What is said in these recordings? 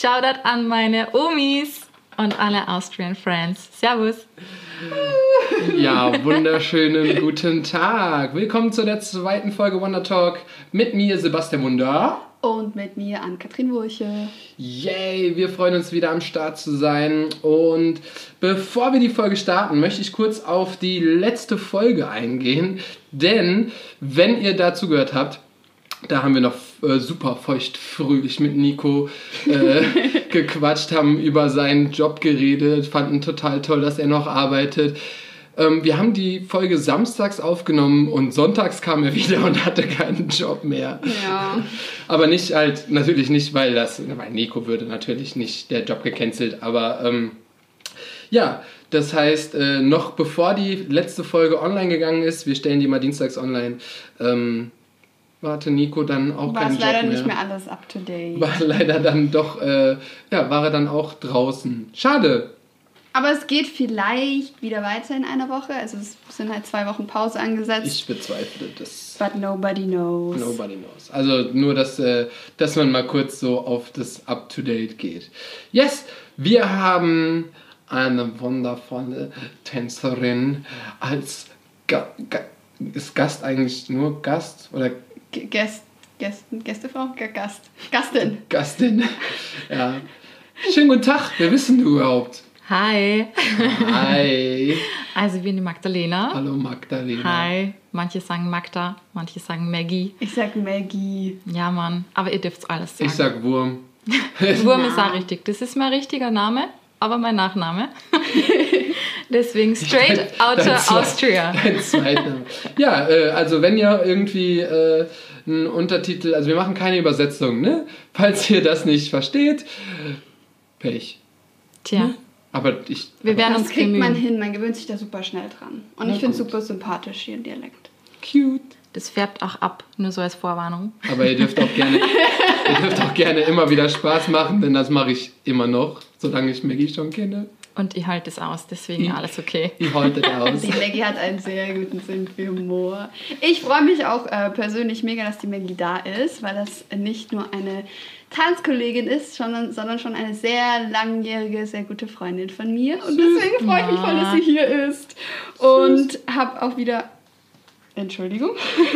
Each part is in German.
Shoutout an meine Omis und alle Austrian Friends. Servus. Ja, wunderschönen guten Tag. Willkommen zu der zweiten Folge Wonder Talk mit mir, Sebastian Wunder. Und mit mir an Katrin Wurche. Yay, wir freuen uns wieder am Start zu sein. Und bevor wir die Folge starten, möchte ich kurz auf die letzte Folge eingehen. Denn, wenn ihr dazu gehört habt, da haben wir noch äh, super feucht fröhlich mit Nico äh, gequatscht, haben über seinen Job geredet, fanden total toll, dass er noch arbeitet. Ähm, wir haben die Folge samstags aufgenommen und sonntags kam er wieder und hatte keinen Job mehr. Ja. Aber nicht halt, natürlich nicht, weil das, weil Nico würde natürlich nicht der Job gecancelt, aber ähm, ja, das heißt, äh, noch bevor die letzte Folge online gegangen ist, wir stellen die mal dienstags online, ähm, warte Nico dann auch War keinen leider Job mehr. nicht mehr alles up to date. War leider dann doch, äh, ja, war er dann auch draußen. Schade. Aber es geht vielleicht wieder weiter in einer Woche. Also es sind halt zwei Wochen Pause angesetzt. Ich bezweifle das. But nobody knows. Nobody knows. Also nur, dass, äh, dass man mal kurz so auf das Up-to-Date geht. Yes, wir haben eine wundervolle Tänzerin als Ga Ga ist Gast eigentlich nur Gast oder Gäst, Gäst, Gästefrau? Gast. Gastin. Gastin? ja. Schönen guten Tag, wer bist denn du überhaupt? Hi. Hi. Also ich bin die Magdalena. Hallo Magdalena. Hi. Manche sagen Magda, manche sagen Maggie. Ich sag Maggie. Ja, Mann. Aber ihr dürft alles sagen. Ich sag Wurm. Wurm ist auch richtig. Das ist mein richtiger Name, aber mein Nachname. Deswegen straight Dein Zwe- Austria. Dein Zweitname. Ja, äh, also wenn ihr irgendwie äh, einen Untertitel, also wir machen keine Übersetzung, ne? Falls ihr das nicht versteht, Pech. Tja, Aber ich. wir werden Das uns kriegt man bemühen. hin, man gewöhnt sich da super schnell dran. Und Na ich finde es super sympathisch hier im Dialekt. Cute. Das färbt auch ab, nur so als Vorwarnung. Aber ihr dürft auch gerne, ihr dürft auch gerne immer wieder Spaß machen, denn das mache ich immer noch, solange ich Maggie schon kenne. Und ich halte es aus, deswegen Ich- alles okay. Ich halte da aus. Die Maggie hat einen sehr guten Sinn für Humor. Ich freue mich auch äh, persönlich mega, dass die Maggie da ist, weil das nicht nur eine Tanzkollegin ist, sondern, sondern schon eine sehr langjährige, sehr gute Freundin von mir. Und deswegen freue ich mich voll, dass sie hier ist. Und habe auch wieder. Entschuldigung.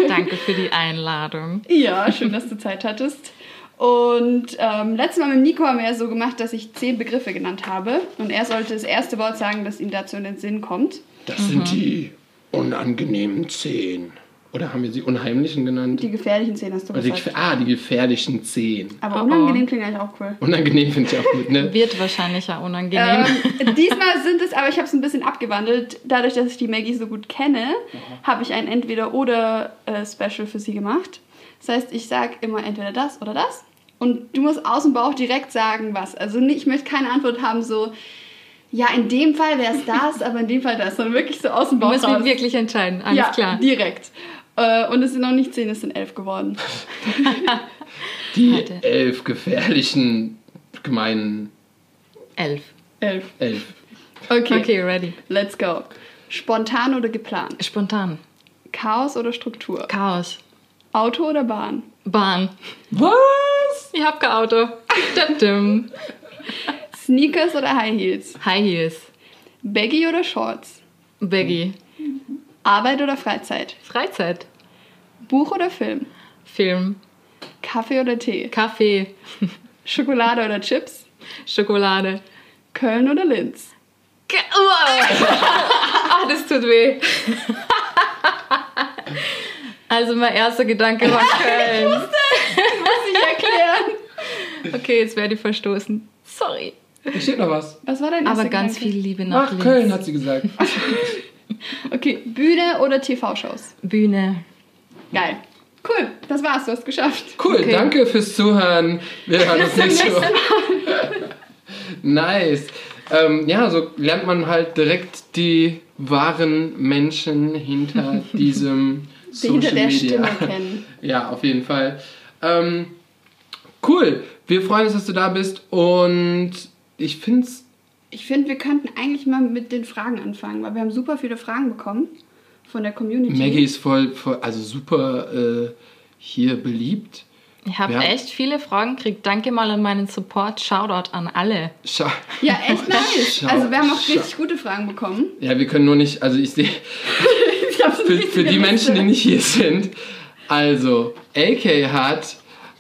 Danke für die Einladung. Ja, schön, dass du Zeit hattest. Und ähm, letztes Mal mit Nico haben wir ja so gemacht, dass ich zehn Begriffe genannt habe. Und er sollte das erste Wort sagen, das ihm dazu in den Sinn kommt. Das sind die unangenehmen Zehen. Oder haben wir sie unheimlichen genannt? Die gefährlichen Zehn hast du die, gesagt. gefä- ah, die gefährlichen Zehen. Aber Oh, oh. unangenehm klingt eigentlich auch cool. Unangenehm finde ich auch gut, ne? Wird wahrscheinlich ja unangenehm. Ähm, diesmal sind es, aber ich habe es ein bisschen abgewandelt. Dadurch, dass ich die Maggie so gut kenne, habe ich ein Entweder-Oder-Special für sie gemacht. Das heißt, ich sage immer entweder das oder das. Und du musst aus dem Bauch direkt sagen, was. Also ich möchte keine Antwort haben, so, ja, in dem Fall wäre es das, aber in dem Fall das. Sondern wirklich so aus dem Du Bauch musst raus. mich wirklich entscheiden, alles ja, klar. direkt. Äh, Und es sind noch nicht zehn, es sind elf geworden. Die Warte. elf gefährlichen, gemeinen Elf. Elf. elf. Okay, Okay, ready. let's go. Spontan oder geplant? Spontan. Chaos oder Struktur? Chaos. Auto oder Bahn? Bahn. Was? Ich hab kein Auto. Dim. Sneakers oder High Heels? High Heels. Baggy oder Shorts? Baggy. Arbeit oder Freizeit? Freizeit. Buch oder Film? Film. Kaffee oder Tee? Kaffee. Schokolade oder Chips? Schokolade. Köln oder Linz? Ge- Uah. Ah, das tut weh. Also mein erster Gedanke war Köln. Muss ich erklären. Okay, jetzt werde ich verstoßen. Sorry. Hier steht noch was. Was war dein erster Aber ganz Gedanke? viel Liebe nach Ach, Linz. Köln hat sie gesagt. Okay, Bühne oder TV-Shows? Bühne. Geil. Cool, das war's, du hast geschafft. Cool, Okay. danke fürs Zuhören. Wir hören uns nächste Woche. Nice. Ähm, ja, so lernt man halt direkt die wahren Menschen hinter diesem Die Social hinter der Media. Stimme kennen. Ja, auf jeden Fall. Ähm, cool. Wir freuen uns, dass du da bist und ich finde es Ich finde, wir könnten eigentlich mal mit den Fragen anfangen, weil wir haben super viele Fragen bekommen von der Community. Maggie ist voll, voll also super äh, hier beliebt. Ich habe Ja. echt viele Fragen gekriegt. Danke mal an meinen Support. Shoutout an alle. Scha Ja, echt nice. Also wir haben auch richtig gute Fragen bekommen. ja, wir können nur nicht, also ich sehe, für, für die Menschen, die nicht hier sind, also, AK hat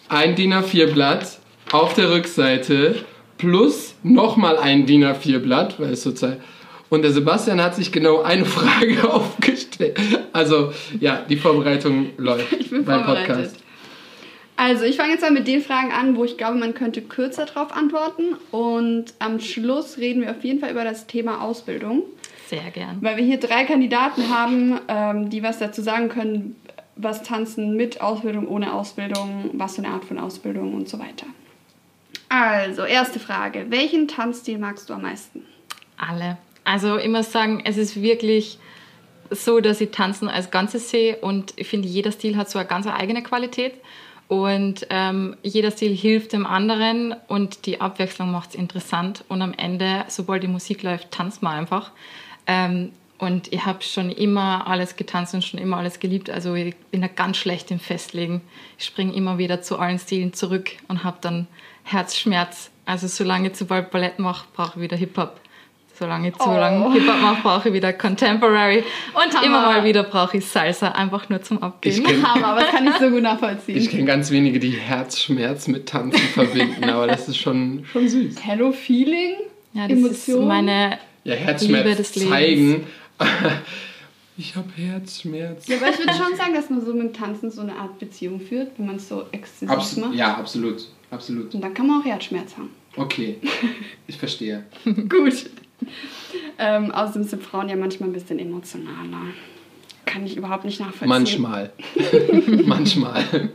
ein DIN A4-Blatt auf der Rückseite plus nochmal ein DIN A4-Blatt, weil es sozusagen. Und der Sebastian hat sich genau eine Frage aufgestellt. Also, ja, die Vorbereitung läuft Ich bin beim. Podcast. Also, ich fange jetzt mal mit den Fragen an, wo ich glaube, man könnte kürzer drauf antworten. Und am Schluss reden wir auf jeden Fall über das Thema Ausbildung. Sehr gern. Weil wir hier drei Kandidaten haben, ähm, die was dazu sagen können, was Tanzen mit Ausbildung, ohne Ausbildung, was für eine Art von Ausbildung und so weiter. Also, erste Frage. Welchen Tanzstil magst du am meisten? Alle. Also ich muss sagen, es ist wirklich so, dass ich Tanzen als Ganzes sehe und ich finde, jeder Stil hat so eine ganz eigene Qualität und ähm, jeder Stil hilft dem anderen und die Abwechslung macht es interessant und am Ende, sobald die Musik läuft, tanzt man einfach. Ähm, und ich habe schon immer alles getanzt und schon immer alles geliebt. Also ich bin da ganz schlecht im Festlegen. Ich springe immer wieder zu allen Stilen zurück und habe dann Herzschmerz. Also solange ich zu bald Ballett mache, brauche ich wieder Hip-Hop. Solange ich zu Oh. lange Hip-Hop mache, brauche ich wieder Contemporary. Und Hammer. immer mal wieder brauche ich Salsa, einfach nur zum Abgehen. Ich kenn- Hammer, aber das kann ich so gut nachvollziehen. Ich kenne ganz wenige, die Herzschmerz mit Tanzen verbinden, aber das ist schon, schon süß. Hello Feeling, ja, das Emotion. ist meine Ja, Herzschmerz zeigen. Ich habe Herzschmerz. Ja, aber ich würde schon sagen, dass man so mit dem Tanzen so eine Art Beziehung führt, wenn man es so exzessiv Abs macht. ja, absolut. Absolut. Und dann kann man auch Herzschmerz haben. Okay, ich verstehe. Gut. Ähm, außerdem sind Frauen ja manchmal ein bisschen emotionaler. Kann ich überhaupt nicht nachvollziehen. Manchmal. Manchmal.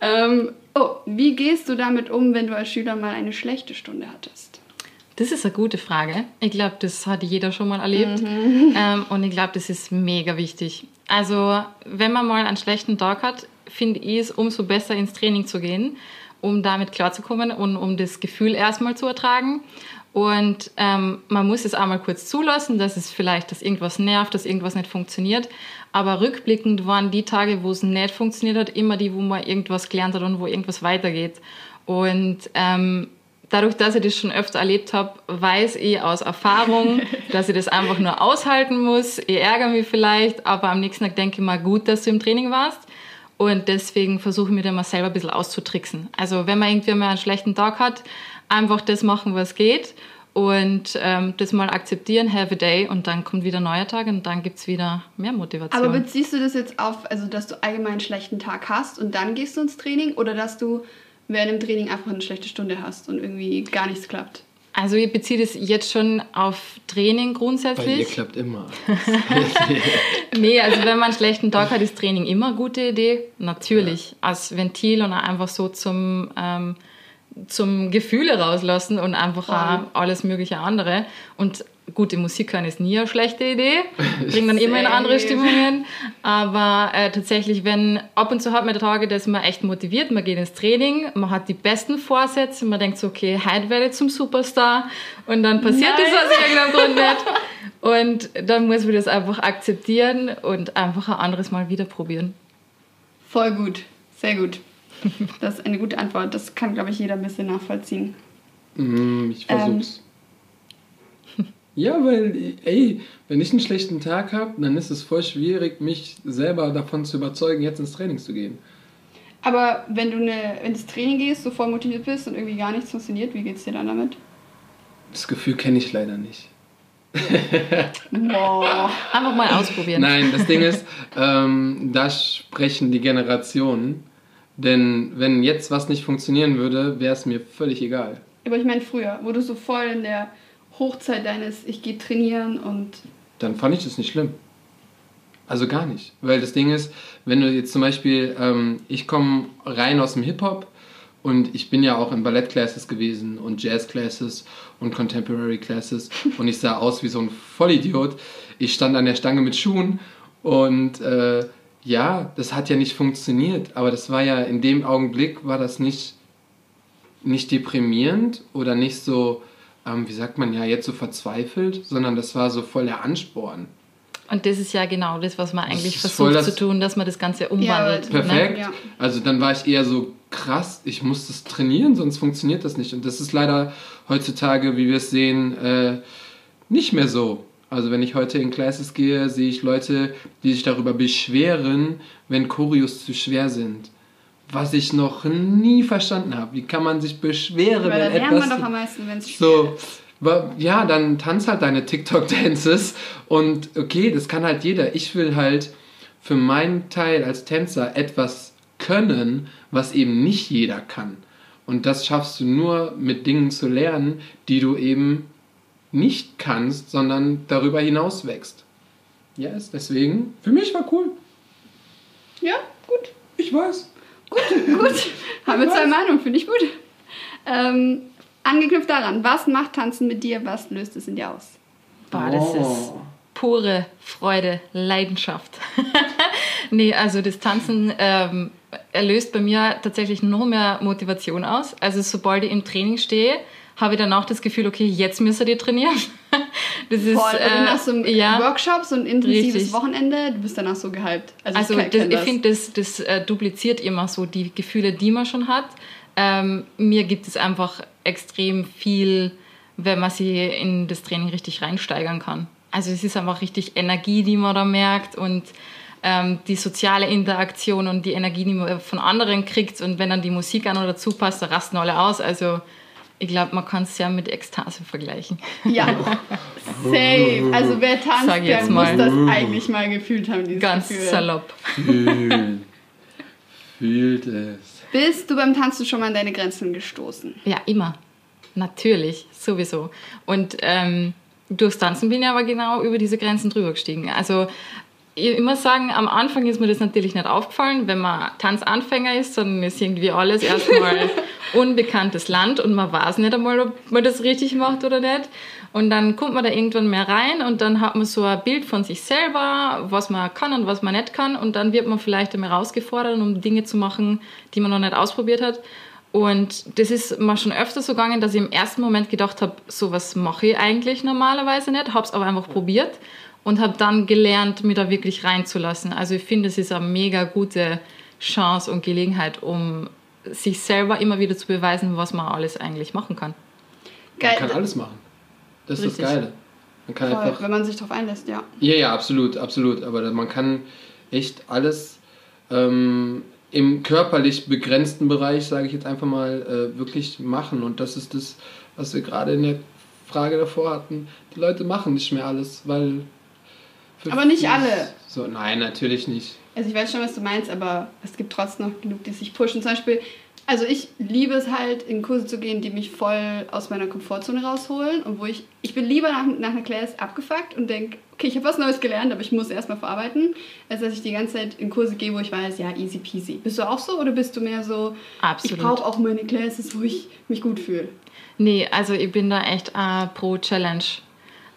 Ähm, oh, wie gehst du damit um, wenn du als Schüler mal eine schlechte Stunde hattest? Das ist eine gute Frage. Ich glaube, das hat jeder schon mal erlebt. Ähm, und ich glaube, das ist mega wichtig. Also, wenn man mal einen schlechten Tag hat, finde ich es umso besser, ins Training zu gehen, um damit klarzukommen und um das Gefühl erstmal zu ertragen. Und ähm, man muss es einmal kurz zulassen, dass es vielleicht, dass irgendwas nervt, dass irgendwas nicht funktioniert. Aber rückblickend waren die Tage, wo es nicht funktioniert hat, immer die, wo man irgendwas gelernt hat und wo irgendwas weitergeht. Und ähm, dadurch, dass ich das schon öfter erlebt habe, weiß ich aus Erfahrung, dass ich das einfach nur aushalten muss. Ich ärgere mich vielleicht, aber am nächsten Tag denke ich mal, gut, dass du im Training warst. Und deswegen versuche ich mir dann mal selber ein bisschen auszutricksen. Also wenn man irgendwie mal einen schlechten Tag hat, einfach das machen, was geht und ähm, das mal akzeptieren, have a day und dann kommt wieder ein neuer Tag und dann gibt es wieder mehr Motivation. Aber beziehst du das jetzt auf, also dass du allgemein einen schlechten Tag hast und dann gehst du ins Training oder dass du während dem Training einfach eine schlechte Stunde hast und irgendwie gar nichts klappt? also ich beziehe das jetzt schon auf Training Bei grundsätzlich. ihr klappt immer. Nee, also wenn man einen schlechten Tag hat, ist Training immer eine gute Idee. Natürlich. Als Ventil und auch einfach so zum, ähm, zum Gefühle rauslassen und einfach auch alles mögliche andere. Und gute Musik hören ist nie eine schlechte Idee. Bringt dann immer in andere. Stimmungen. Aber äh, tatsächlich, wenn ab und zu hat man Tage, dass man echt motiviert, man geht ins Training, man hat die besten Vorsätze, man denkt so, okay, heute werde ich zum Superstar. Und dann passiert Nein. das aus irgendeinem Grund nicht. Und dann muss man das einfach akzeptieren und einfach ein anderes Mal wieder probieren. Voll gut, sehr gut. Das ist eine gute Antwort. Das kann, glaube ich, jeder ein bisschen nachvollziehen. Mm, ich versuch's. Ja, weil, ey, wenn ich einen schlechten Tag habe, dann ist es voll schwierig, mich selber davon zu überzeugen, jetzt ins Training zu gehen. Aber wenn du eine, wenn ins Training gehst, so voll motiviert bist und irgendwie gar nichts funktioniert, wie geht's dir dann damit? Das Gefühl kenne ich leider nicht. Boah. Einfach mal ausprobieren. Nein, das Ding ist, ähm, da sprechen die Generationen. Denn wenn jetzt was nicht funktionieren würde, wäre es mir völlig egal. Aber ich meine früher, wo du so voll in der Hochzeit deines Ich gehe trainieren und Dann fand ich das nicht schlimm. Also gar nicht. Weil das Ding ist, wenn du jetzt zum Beispiel, ähm, ich komme rein aus dem Hip-Hop und ich bin ja auch in Ballettclasses gewesen und Jazzclasses und Contemporary Classes und ich sah aus wie so ein Vollidiot. Ich stand an der Stange mit Schuhen und äh, ja, das hat ja nicht funktioniert, aber das war ja in dem Augenblick war das nicht, nicht deprimierend oder nicht so, ähm, wie sagt man ja, jetzt so verzweifelt, sondern das war so voll der Ansporn. Und das ist ja genau das, was man eigentlich versucht das- zu tun, dass man das Ganze umwandelt. Ja, ne? Perfekt. Ja. Also dann war ich eher so krass, ich muss das trainieren, sonst funktioniert das nicht. Und das ist leider heutzutage, wie wir es sehen, äh, nicht mehr so. Also wenn ich heute in Classes gehe, sehe ich Leute, die sich darüber beschweren, wenn Choreos zu schwer sind. Was ich noch nie verstanden habe. Wie kann man sich beschweren, Weil wenn etwas... man doch am meisten, wenn es So, ja, dann tanz halt deine TikTok-Dances und okay, das kann halt jeder. Ich will halt für meinen Teil als Tänzer etwas können, was eben nicht jeder kann. Und das schaffst du nur mit Dingen zu lernen, die du eben nicht kannst, sondern darüber hinaus wächst. Ja, yes, deswegen, für mich war cool. Ja, gut. Ich weiß. Gut. Haben wir zwei Meinungen, finde ich gut. Ähm, angeknüpft daran, was macht Tanzen mit dir, was löst es in dir aus? Boah, das ist Oh. pure Freude, Leidenschaft. nee, also das Tanzen ähm, erlöst bei mir tatsächlich noch mehr Motivation aus. Also sobald ich im Training stehe, habe ich danach das Gefühl, okay, jetzt müsst ihr trainieren. Das ist, Voll. Äh, nach so ja. Workshop, so ein intensives Richtig. Wochenende, du bist danach so gehypt. Also, Also ich, das, ich finde, das, das äh, dupliziert immer so die Gefühle, die man schon hat. Ähm, mir gibt es einfach extrem viel, wenn man sie in das Training richtig reinsteigern kann. Also es ist einfach richtig Energie, die man da merkt und ähm, die soziale Interaktion und die Energie, die man von anderen kriegt. Und wenn dann die Musik an oder dazu passt, da rasten alle aus. Also ich glaube, man kann es ja mit Ekstase vergleichen. Ja, safe. Also wer tanzt, der jetzt muss mal. das eigentlich mal gefühlt haben, dieses Ganz Gefühl. salopp. Fühlt. Fühlt es. Bist du beim Tanzen schon mal an deine Grenzen gestoßen? Ja, immer. Natürlich, sowieso. Und ähm, durchs Tanzen bin ich aber genau über diese Grenzen drüber gestiegen. Also immer sagen, am Anfang ist mir das natürlich nicht aufgefallen. Wenn man Tanzanfänger ist, dann ist irgendwie alles erstmal unbekanntes Land und man weiß nicht einmal, ob man das richtig macht oder nicht. Und dann kommt man da irgendwann mehr rein und dann hat man so ein Bild von sich selber, was man kann und was man nicht kann. Und dann wird man vielleicht einmal herausgefordert, um Dinge zu machen, die man noch nicht ausprobiert hat. Und das ist mir schon öfter so gegangen, dass ich im ersten Moment gedacht habe, sowas mache ich eigentlich normalerweise nicht, habe es aber einfach probiert und habe dann gelernt, mich da wirklich reinzulassen. Also ich finde, es ist eine mega gute Chance und Gelegenheit, um sich selber immer wieder zu beweisen, was man alles eigentlich machen kann. Man Geil. kann alles machen. Das ist Richtig. das Geile. Man kann Voll, einfach. wenn man sich darauf einlässt, ja. Ja, ja, absolut, absolut. Aber man kann echt alles ähm, im körperlich begrenzten Bereich, sage ich jetzt einfach mal, äh, wirklich machen. Und das ist das, was wir gerade in der Frage davor hatten. Die Leute machen nicht mehr alles, weil. Aber nicht alle. So, nein, natürlich nicht. Also ich weiß schon, was du meinst, aber es gibt trotzdem noch genug, die sich pushen. Zum Beispiel, also ich liebe es halt, in Kurse zu gehen, die mich voll aus meiner Komfortzone rausholen und wo ich, ich bin lieber nach, nach einer Class abgefuckt und denke, okay, ich habe was Neues gelernt, aber ich muss erstmal verarbeiten, als dass ich die ganze Zeit in Kurse gehe, wo ich weiß, ja, easy peasy. Bist du auch so oder bist du mehr so, Absolut. ich brauche auch meine Classes, wo ich mich gut fühle? Nee, also ich bin da echt äh, pro Challenge.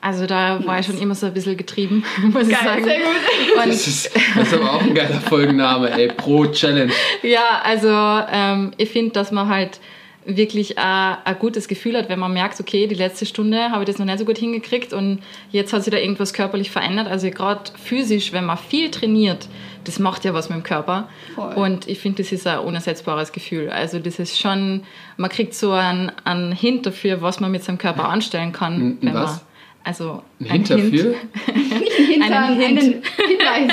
Also da war ich schon immer so ein bisschen getrieben, muss ich sagen. sehr gut. Und Das ist, das ist aber auch ein geiler Folgenname, ey. Pro Challenge. Ja, also ähm, ich finde, dass man halt wirklich äh, ein gutes Gefühl hat, wenn man merkt, okay, die letzte Stunde habe ich das noch nicht so gut hingekriegt und jetzt hat sich da irgendwas körperlich verändert. Also gerade physisch, wenn man viel trainiert, das macht ja was mit dem Körper. Voll. Und ich finde, das ist ein unersetzbares Gefühl. Also das ist schon, man kriegt so einen, einen Hint dafür, was man mit seinem Körper anstellen kann. Wenn was? Man, also Ein Hint dafür? Nicht ein Hintern, Einen einen, Hint. Hinweis.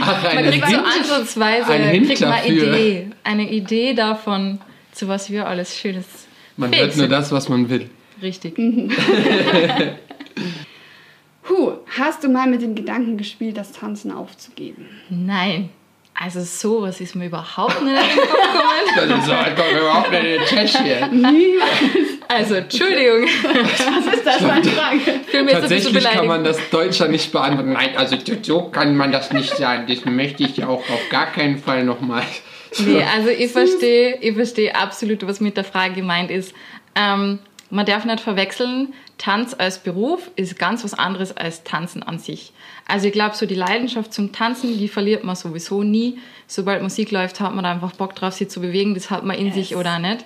Ach, Man eine kriegt so Hint? ansatzweise Ein Hint kriegt man. Idee. Eine Idee davon, zu was wir alles Schönes Man fähig hört nur sind. das, was man will. Richtig. Huh, hast du mal mit dem Gedanken gespielt, das Tanzen aufzugeben? Nein. Also sowas ist mir überhaupt nicht gekommen. Das ist kommt überhaupt nicht in hier. Also, Entschuldigung. Was ist das für eine Frage? Tatsächlich kann man das Deutscher nicht beantworten. Nein, also so kann man das nicht sagen. Das möchte ich auch auf gar keinen Fall nochmal. Nee, also ich verstehe, ich verstehe absolut, was mit der Frage gemeint ist. Ähm, man darf nicht verwechseln, Tanz als Beruf ist ganz was anderes als Tanzen an sich. Also ich glaube, so die Leidenschaft zum Tanzen, die verliert man sowieso nie. Sobald Musik läuft, hat man da einfach Bock drauf, sich zu bewegen. Das hat man in sich oder nicht.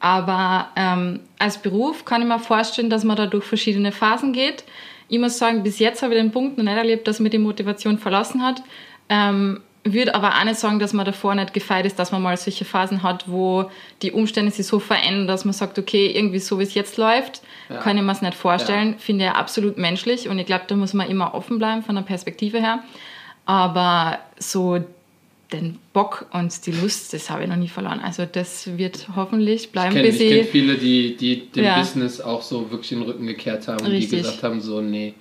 Aber ähm, als Beruf kann ich mir vorstellen, dass man da durch verschiedene Phasen geht. Ich muss sagen, bis jetzt habe ich den Punkt noch nicht erlebt, dass mir die Motivation verlassen hat. Ähm, würde aber auch nicht sagen, dass man davor nicht gefeit ist, dass man mal solche Phasen hat, wo die Umstände sich so verändern, dass man sagt, okay, irgendwie so wie es jetzt läuft, ja. kann ich mir es nicht vorstellen. Ja. Finde ich absolut menschlich und ich glaube, da muss man immer offen bleiben von der Perspektive her. Aber so den Bock und die Lust, das habe ich noch nie verloren. Also das wird hoffentlich bleiben. Ich kenne kenn viele, die, die dem ja. Business auch so wirklich den Rücken gekehrt haben und Richtig. die gesagt haben, so nee.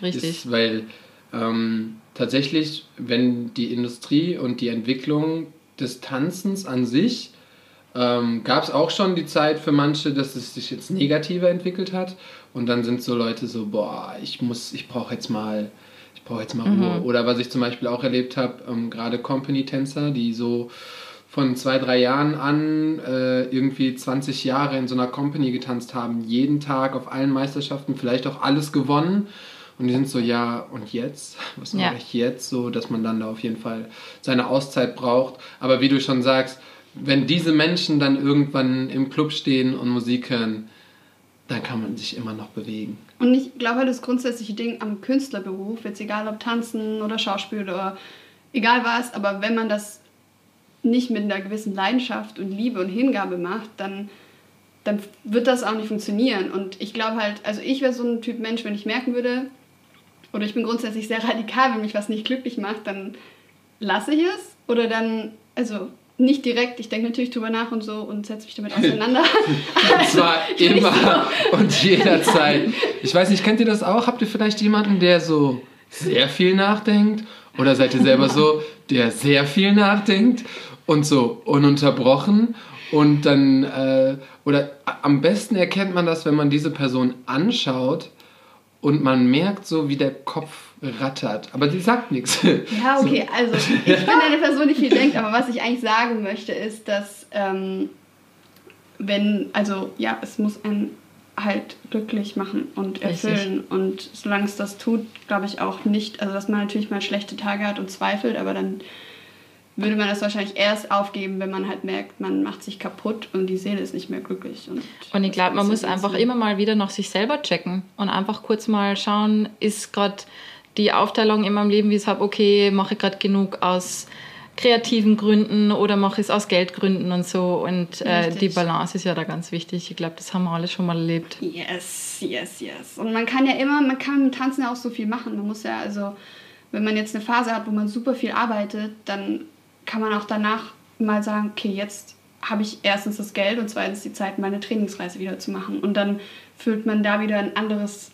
Richtig. Ist, weil ähm, tatsächlich, wenn die Industrie und die Entwicklung des Tanzens an sich ähm, gab es auch schon die Zeit für manche, dass es sich jetzt negativer entwickelt hat und dann sind so Leute so, boah, ich muss, ich brauche jetzt mal, ich brauche jetzt mal Ruhe. Mhm. Oder was ich zum Beispiel auch erlebt habe, ähm, gerade Company-Tänzer, die so von zwei, drei Jahren an äh, irgendwie 20 Jahre in so einer Company getanzt haben, jeden Tag auf allen Meisterschaften, vielleicht auch alles gewonnen und die sind so, ja, und jetzt? Was mache ja. ich jetzt? So, dass man dann da auf jeden Fall seine Auszeit braucht. Aber wie du schon sagst, wenn diese Menschen dann irgendwann im Club stehen und Musik hören, dann kann man sich immer noch bewegen. Und ich glaube, halt das grundsätzliche Ding am Künstlerberuf, jetzt egal ob Tanzen oder Schauspiel oder egal was, aber wenn man das nicht mit einer gewissen Leidenschaft und Liebe und Hingabe macht, dann dann wird das auch nicht funktionieren. Und ich glaube halt, also ich wäre so ein Typ Mensch, wenn ich merken würde, oder ich bin grundsätzlich sehr radikal, wenn mich was nicht glücklich macht, dann lasse ich es. Oder dann, also nicht direkt, ich denke natürlich drüber nach und so und setze mich damit auseinander. und zwar immer so. und jederzeit. Ich weiß nicht, kennt ihr das auch? Habt ihr vielleicht jemanden, der so sehr viel nachdenkt? Oder seid ihr selber so, der sehr viel nachdenkt und so ununterbrochen? Und dann, äh, oder am besten erkennt man das, wenn man diese Person anschaut und man merkt so, wie der Kopf rattert. Aber die sagt nichts. Ja, okay, so. also ich bin eine Person, die viel denkt, aber was ich eigentlich sagen möchte, ist, dass ähm, wenn, also ja, es muss einen halt glücklich machen und erfüllen. Richtig. Und solange es das tut, glaube ich auch nicht, also dass man natürlich mal schlechte Tage hat und zweifelt, aber dann würde man das wahrscheinlich erst aufgeben, wenn man halt merkt, man macht sich kaputt und die Seele ist nicht mehr glücklich. Und, und ich glaube, man muss einfach immer mal wieder noch sich selber checken und einfach kurz mal schauen, ist gerade die Aufteilung in meinem Leben, wie ich es habe, okay, mache ich gerade genug aus kreativen Gründen oder mache ich es aus Geldgründen und so. Und äh, die Balance ist ja da ganz wichtig. Ich glaube, das haben wir alle schon mal erlebt. Yes, yes, yes. Und man kann ja immer, man kann mit Tanzen ja auch so viel machen. Man muss ja, also, wenn man jetzt eine Phase hat, wo man super viel arbeitet, dann kann man auch danach mal sagen, okay, jetzt habe ich erstens das Geld und zweitens die Zeit, meine Trainingsreise wieder zu machen. Und dann füllt man da wieder ein anderes...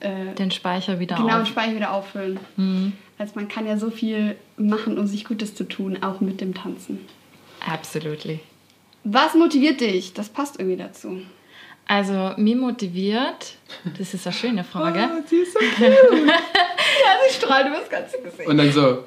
Äh, den Speicher wieder genau, auf. Genau, den Speicher wieder auffüllen. Mhm. Also man kann ja so viel machen, um sich Gutes zu tun, auch mit dem Tanzen. Absolutely. Was motiviert dich? Das passt irgendwie dazu. Also, mir motiviert, das ist eine schöne Frage. Oh, sie ist so cute. ja, sie strahlt über das ganze Gesicht. Und dann so,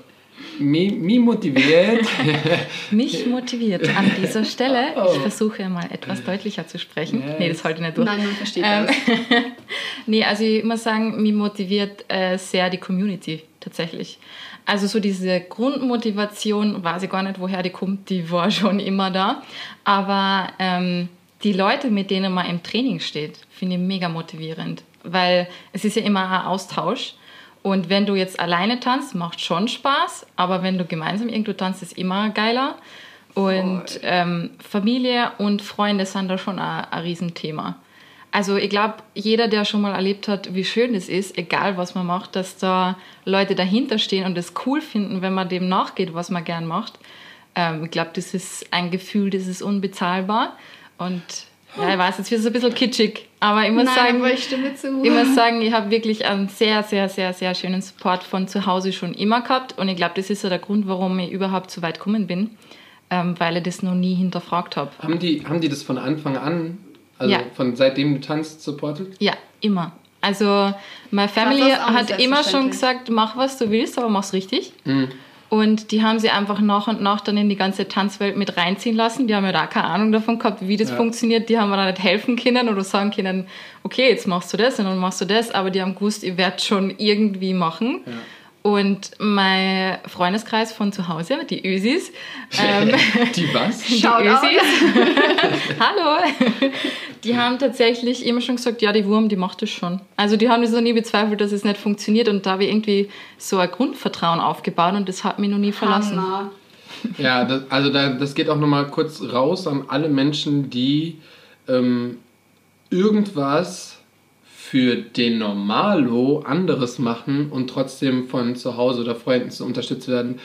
mich motiviert. mich motiviert an dieser Stelle. Oh. Ich versuche mal etwas deutlicher zu sprechen. Yes. Nee, das halte ich nicht durch. Nein, man versteht ähm, das. nee, also ich muss sagen, mich motiviert äh, sehr die Community tatsächlich. Also so diese Grundmotivation, weiß ich gar nicht, woher die kommt, die war schon immer da. Aber ähm, die Leute, mit denen man im Training steht, finde ich mega motivierend. Weil es ist ja immer ein Austausch. Und wenn du jetzt alleine tanzt, macht schon Spaß, aber wenn du gemeinsam irgendwo tanzt, ist immer geiler. Und ähm, Familie und Freunde sind da schon ein, ein Riesenthema. Also ich glaube, jeder, der schon mal erlebt hat, wie schön es ist, egal was man macht, dass da Leute dahinter stehen und es cool finden, wenn man dem nachgeht, was man gern macht. Ähm, ich glaube, das ist ein Gefühl, das ist unbezahlbar. Und ja, ich weiß, jetzt wird es ein bisschen kitschig, aber ich muss Nein, sagen, ich, ich muss sagen, ich habe wirklich einen sehr, sehr, sehr, sehr schönen Support von zu Hause schon immer gehabt und ich glaube, das ist ja der Grund, warum ich überhaupt so weit gekommen bin, ähm, weil ich das noch nie hinterfragt habe. Haben die, haben die das von Anfang an, also ja. von seitdem du tanzt, supportet? Ja, immer. Also meine Family hat immer schon gesagt, mach was du willst, aber mach's richtig. Mhm. Und die haben sie einfach nach und nach dann in die ganze Tanzwelt mit reinziehen lassen. Die haben ja da keine Ahnung davon gehabt, wie das ja. funktioniert. Die haben mir da nicht helfen können oder sagen können, okay, jetzt machst du das und dann machst du das. Aber die haben gewusst, ihr werdet schon irgendwie machen. Ja. Und mein Freundeskreis von zu Hause, die Ösis. Ähm, die was? Die Ösis. Hallo. Die haben tatsächlich immer schon gesagt, ja, die Wurm, die macht das schon. Also die haben das noch nie bezweifelt, dass es nicht funktioniert und da habe ich irgendwie so ein Grundvertrauen aufgebaut und das hat mich noch nie verlassen. Hammer. Ja, das, also da, das geht auch nochmal kurz raus an alle Menschen, die ähm, irgendwas für den Normalo anderes machen und trotzdem von zu Hause oder Freunden zu unterstützt werden.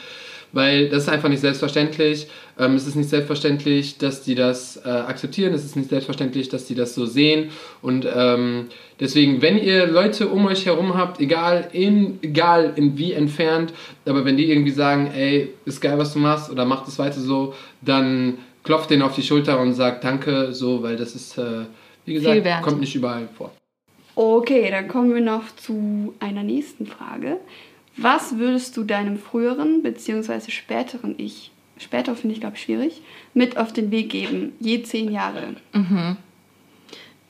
Weil das ist einfach nicht selbstverständlich. Ähm, es ist nicht selbstverständlich, dass die das äh, akzeptieren. Es ist nicht selbstverständlich, dass die das so sehen. Und ähm, deswegen, wenn ihr Leute um euch herum habt, egal in, egal in wie entfernt, aber wenn die irgendwie sagen, ey, ist geil, was du machst oder mach das weiter so, dann klopft denen auf die Schulter und sagt Danke, so, weil das ist, äh, wie gesagt, kommt nicht überall vor. Okay, dann kommen wir noch zu einer nächsten Frage. Was würdest du deinem früheren bzw. späteren Ich, später finde ich glaube ich schwierig, mit auf den Weg geben, je zehn Jahre?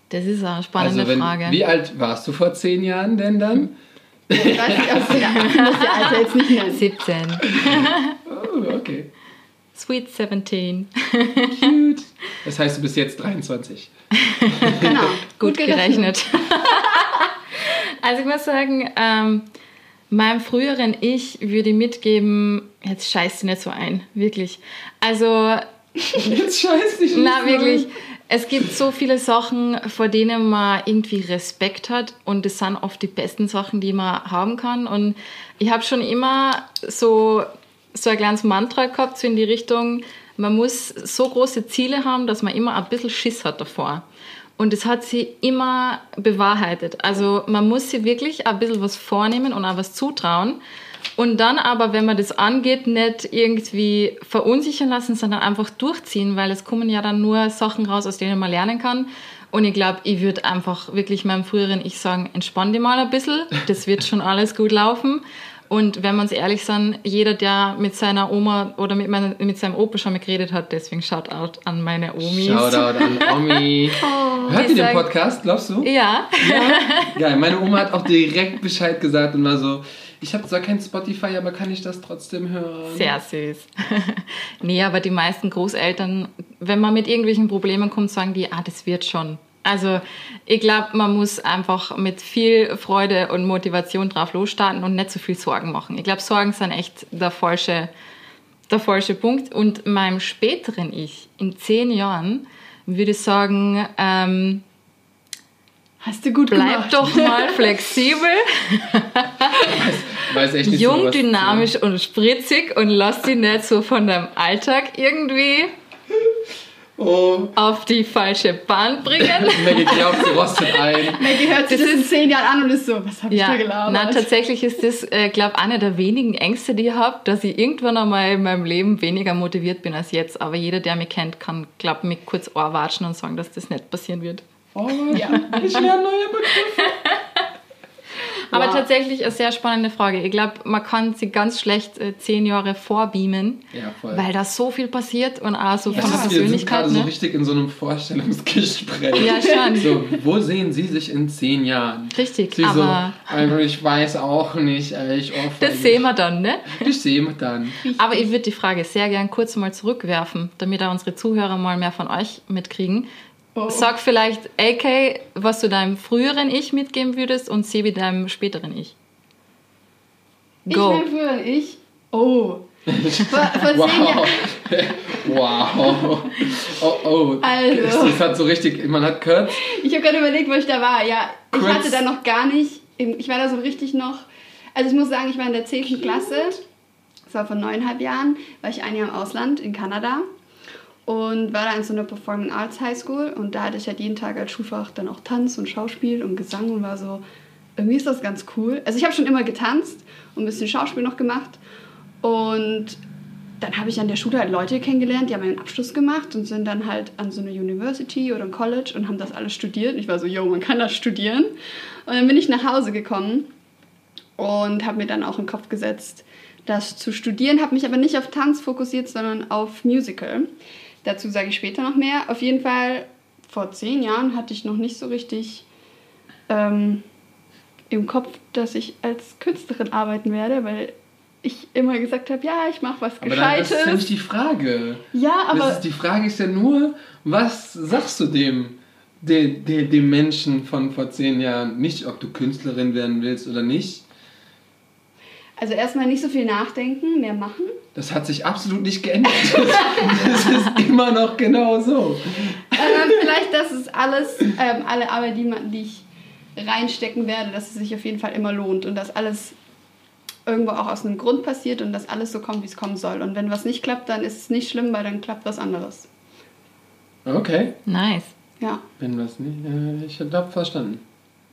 Das ist eine spannende Also wenn, Frage. wie alt warst du vor zehn Jahren denn dann? Ich weiß nicht, ja, ich die Alter jetzt nicht nennen. 17. Oh, okay. Sweet 17. Cute. Das heißt, du bist jetzt 23. Genau. Gut gerechnet. also ich muss sagen, ähm, meinem früheren Ich würde ich mitgeben, jetzt scheiß dich nicht so ein, wirklich. Also, Jetzt scheiß dich nicht na so wirklich, an. es gibt so viele Sachen, vor denen man irgendwie Respekt hat und das sind oft die besten Sachen, die man haben kann. Und ich habe schon immer so, so ein kleines Mantra gehabt, so in die Richtung, man muss so große Ziele haben, dass man immer ein bisschen Schiss hat davor. Und es hat sie immer bewahrheitet. Also man muss sich wirklich ein bisschen was vornehmen und auch was zutrauen. Und dann aber, wenn man das angeht, nicht irgendwie verunsichern lassen, sondern einfach durchziehen, weil es kommen ja dann nur Sachen raus, aus denen man lernen kann. Und ich glaube, ich würde einfach wirklich meinem früheren Ich sagen, entspann dich mal ein bisschen, das wird schon alles gut laufen. Und wenn wir uns ehrlich sind, jeder, der mit seiner Oma oder mit, meiner, mit seinem Opa schon mal geredet hat, deswegen Shoutout an meine Omis. Shoutout an Omi. Hört Die ihr den Podcast, glaubst du? Ja, Geil, meine Oma hat auch direkt Bescheid gesagt und war so, ich habe zwar kein Spotify, aber kann ich das trotzdem hören? Sehr süß. nee, aber die meisten Großeltern, wenn man mit irgendwelchen Problemen kommt, sagen die, ah, das wird schon. Also ich glaube, man muss einfach mit viel Freude und Motivation drauf losstarten und nicht so viel Sorgen machen. Ich glaube, Sorgen sind echt der falsche, der falsche Punkt. Und meinem späteren Ich, in zehn Jahren, würde ich sagen, ähm, Hast du gut bleib gemacht. doch mal flexibel, Weiß echt nicht so, jung, was- dynamisch und spritzig und lass dich nicht so von deinem Alltag irgendwie Oh, auf die falsche Bahn bringen. Maggie glaubt, sie rostet ein. Maggie hört sich Das das, in ist- zehn Jahren an und ist so, was habe ich ja, da gelabert? na, tatsächlich ist das, äh, glaube einer der wenigen Ängste, die ich habe, dass ich irgendwann einmal in meinem Leben weniger motiviert bin als jetzt. Aber jeder, der mich kennt, kann, glaube mich kurz ohrwatschen und sagen, dass das nicht passieren wird. Oh, Ja. ich lerne neue Begriffe. Aber tatsächlich eine sehr spannende Frage. Ich glaube, man kann sie ganz schlecht äh, zehn Jahre vorbeamen, Ja, weil da so viel passiert und auch so Ja. von der Das ist, wir sind Persönlichkeit. gerade so Ne? richtig in so einem Vorstellungsgespräch. Ja, schon. So, wo sehen Sie sich in zehn Jahren? Richtig, Sie aber so, also ich weiß auch nicht, ich oh, das sehen wir dann, ne? Das sehen wir dann. Aber ich würde die Frage sehr gern kurz mal zurückwerfen, damit auch unsere Zuhörer mal mehr von euch mitkriegen. Sag vielleicht, AK, was du deinem früheren Ich mitgeben würdest und Sebi deinem späteren Ich. ich Go. mein früher ich. Oh. Vor, vor zehn Wow. Jahren. wow. Oh, oh. Also. Das, das hat so richtig, man hat gehört, Ich habe gerade überlegt, wo ich da war. Ja, ich Kurz- hatte da noch gar nicht. Ich war da so richtig noch. Also ich muss sagen, ich war in der 10. Klasse. Das war vor neuneinhalb Jahren. War ich ein Jahr im Ausland in Kanada. Und war da in so einer Performing Arts High School. Und da hatte ich halt jeden Tag als Schulfach dann auch Tanz und Schauspiel und Gesang und war so, irgendwie ist das ganz cool. Also ich habe schon immer getanzt und ein bisschen Schauspiel noch gemacht. Und dann habe ich an der Schule halt Leute kennengelernt, die haben einen Abschluss gemacht und sind dann halt an so eine University oder ein College und haben das alles studiert. Und ich war so, yo, man kann das studieren. Und dann bin ich nach Hause gekommen und habe mir dann auch in den Kopf gesetzt, das zu studieren, habe mich aber nicht auf Tanz fokussiert, sondern auf Musical. Dazu sage ich später noch mehr. Auf jeden Fall, vor zehn Jahren hatte ich noch nicht so richtig ähm, im Kopf, dass ich als Künstlerin arbeiten werde, weil ich immer gesagt habe, ja, ich mache was aber dann, das Gescheites. ist ja nicht die Frage. ja, aber ist, die Frage ist ja nur, was sagst du dem? den, den Menschen von vor zehn Jahren. Nicht, ob du Künstlerin werden willst oder nicht. Also erstmal nicht so viel nachdenken, mehr machen. Das hat sich absolut nicht geändert. Das ist immer noch genau so. Ähm, vielleicht, dass es alles, ähm, alle Arbeit, die, man, die ich reinstecken werde, dass es sich auf jeden Fall immer lohnt und dass alles irgendwo auch aus einem Grund passiert und dass alles so kommt, wie es kommen soll. Und wenn was nicht klappt, dann ist es nicht schlimm, weil dann klappt was anderes. Okay. Nice. Ja. Wenn was nicht. Äh, ich habe verstanden.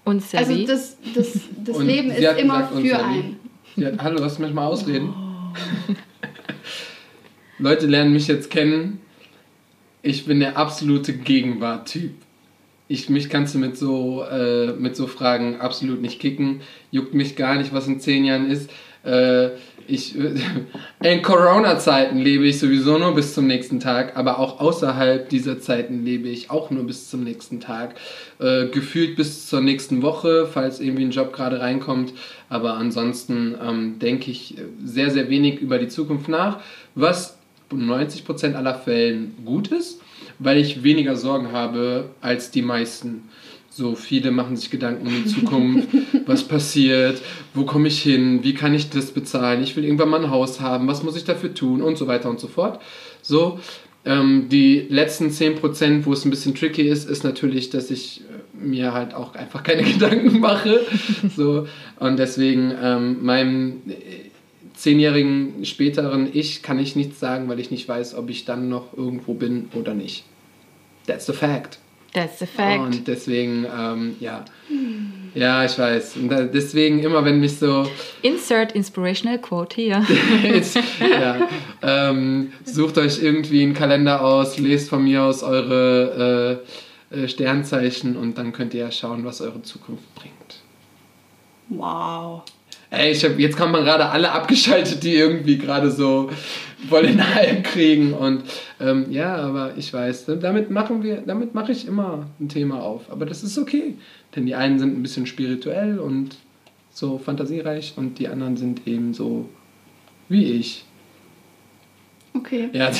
Und Also Sebi? das, das, das Und Leben ist immer für einen. Hat, hallo, lass mich mal ausreden. Leute lernen mich jetzt kennen. Ich bin der absolute Gegenwart-Typ. Ich, mich kannst du mit so, äh, mit so Fragen absolut nicht kicken. Juckt mich gar nicht, was in zehn Jahren ist. Äh, ich, in Corona-Zeiten lebe ich sowieso nur bis zum nächsten Tag, aber auch außerhalb dieser Zeiten lebe ich auch nur bis zum nächsten Tag. Äh, gefühlt bis zur nächsten Woche, falls irgendwie ein Job gerade reinkommt. Aber ansonsten ähm, denke ich sehr, sehr wenig über die Zukunft nach, was in 90% aller Fällen gut ist, weil ich weniger Sorgen habe als die meisten. So viele machen sich Gedanken um die Zukunft, was passiert, wo komme ich hin, wie kann ich das bezahlen, ich will irgendwann mal ein Haus haben, was muss ich dafür tun? Und so weiter und so fort. So, ähm, die letzten 10%, wo es ein bisschen tricky ist, ist natürlich, dass ich äh, mir halt auch einfach keine Gedanken mache. So, und deswegen ähm, meinem äh, zehnjährigen späteren Ich kann ich nichts sagen, weil ich nicht weiß, ob ich dann noch irgendwo bin oder nicht. That's the fact. That's the fact. Und deswegen, ähm, ja. Ja, ich weiß. Und deswegen immer, wenn mich so Insert inspirational quote hier. Ja, ähm, sucht euch irgendwie einen Kalender aus, lest von mir aus eure äh, äh, Sternzeichen und dann könnt ihr ja schauen, was eure Zukunft bringt. Wow. Ey, ich hab, jetzt haben wir gerade alle abgeschaltet, die irgendwie gerade so voll den Hype kriegen und ähm, ja, aber ich weiß, ne, damit machen wir, damit mache ich immer ein Thema auf. Aber das ist okay, denn die einen sind ein bisschen spirituell und so fantasiereich und die anderen sind eben so wie ich. Okay. Ja,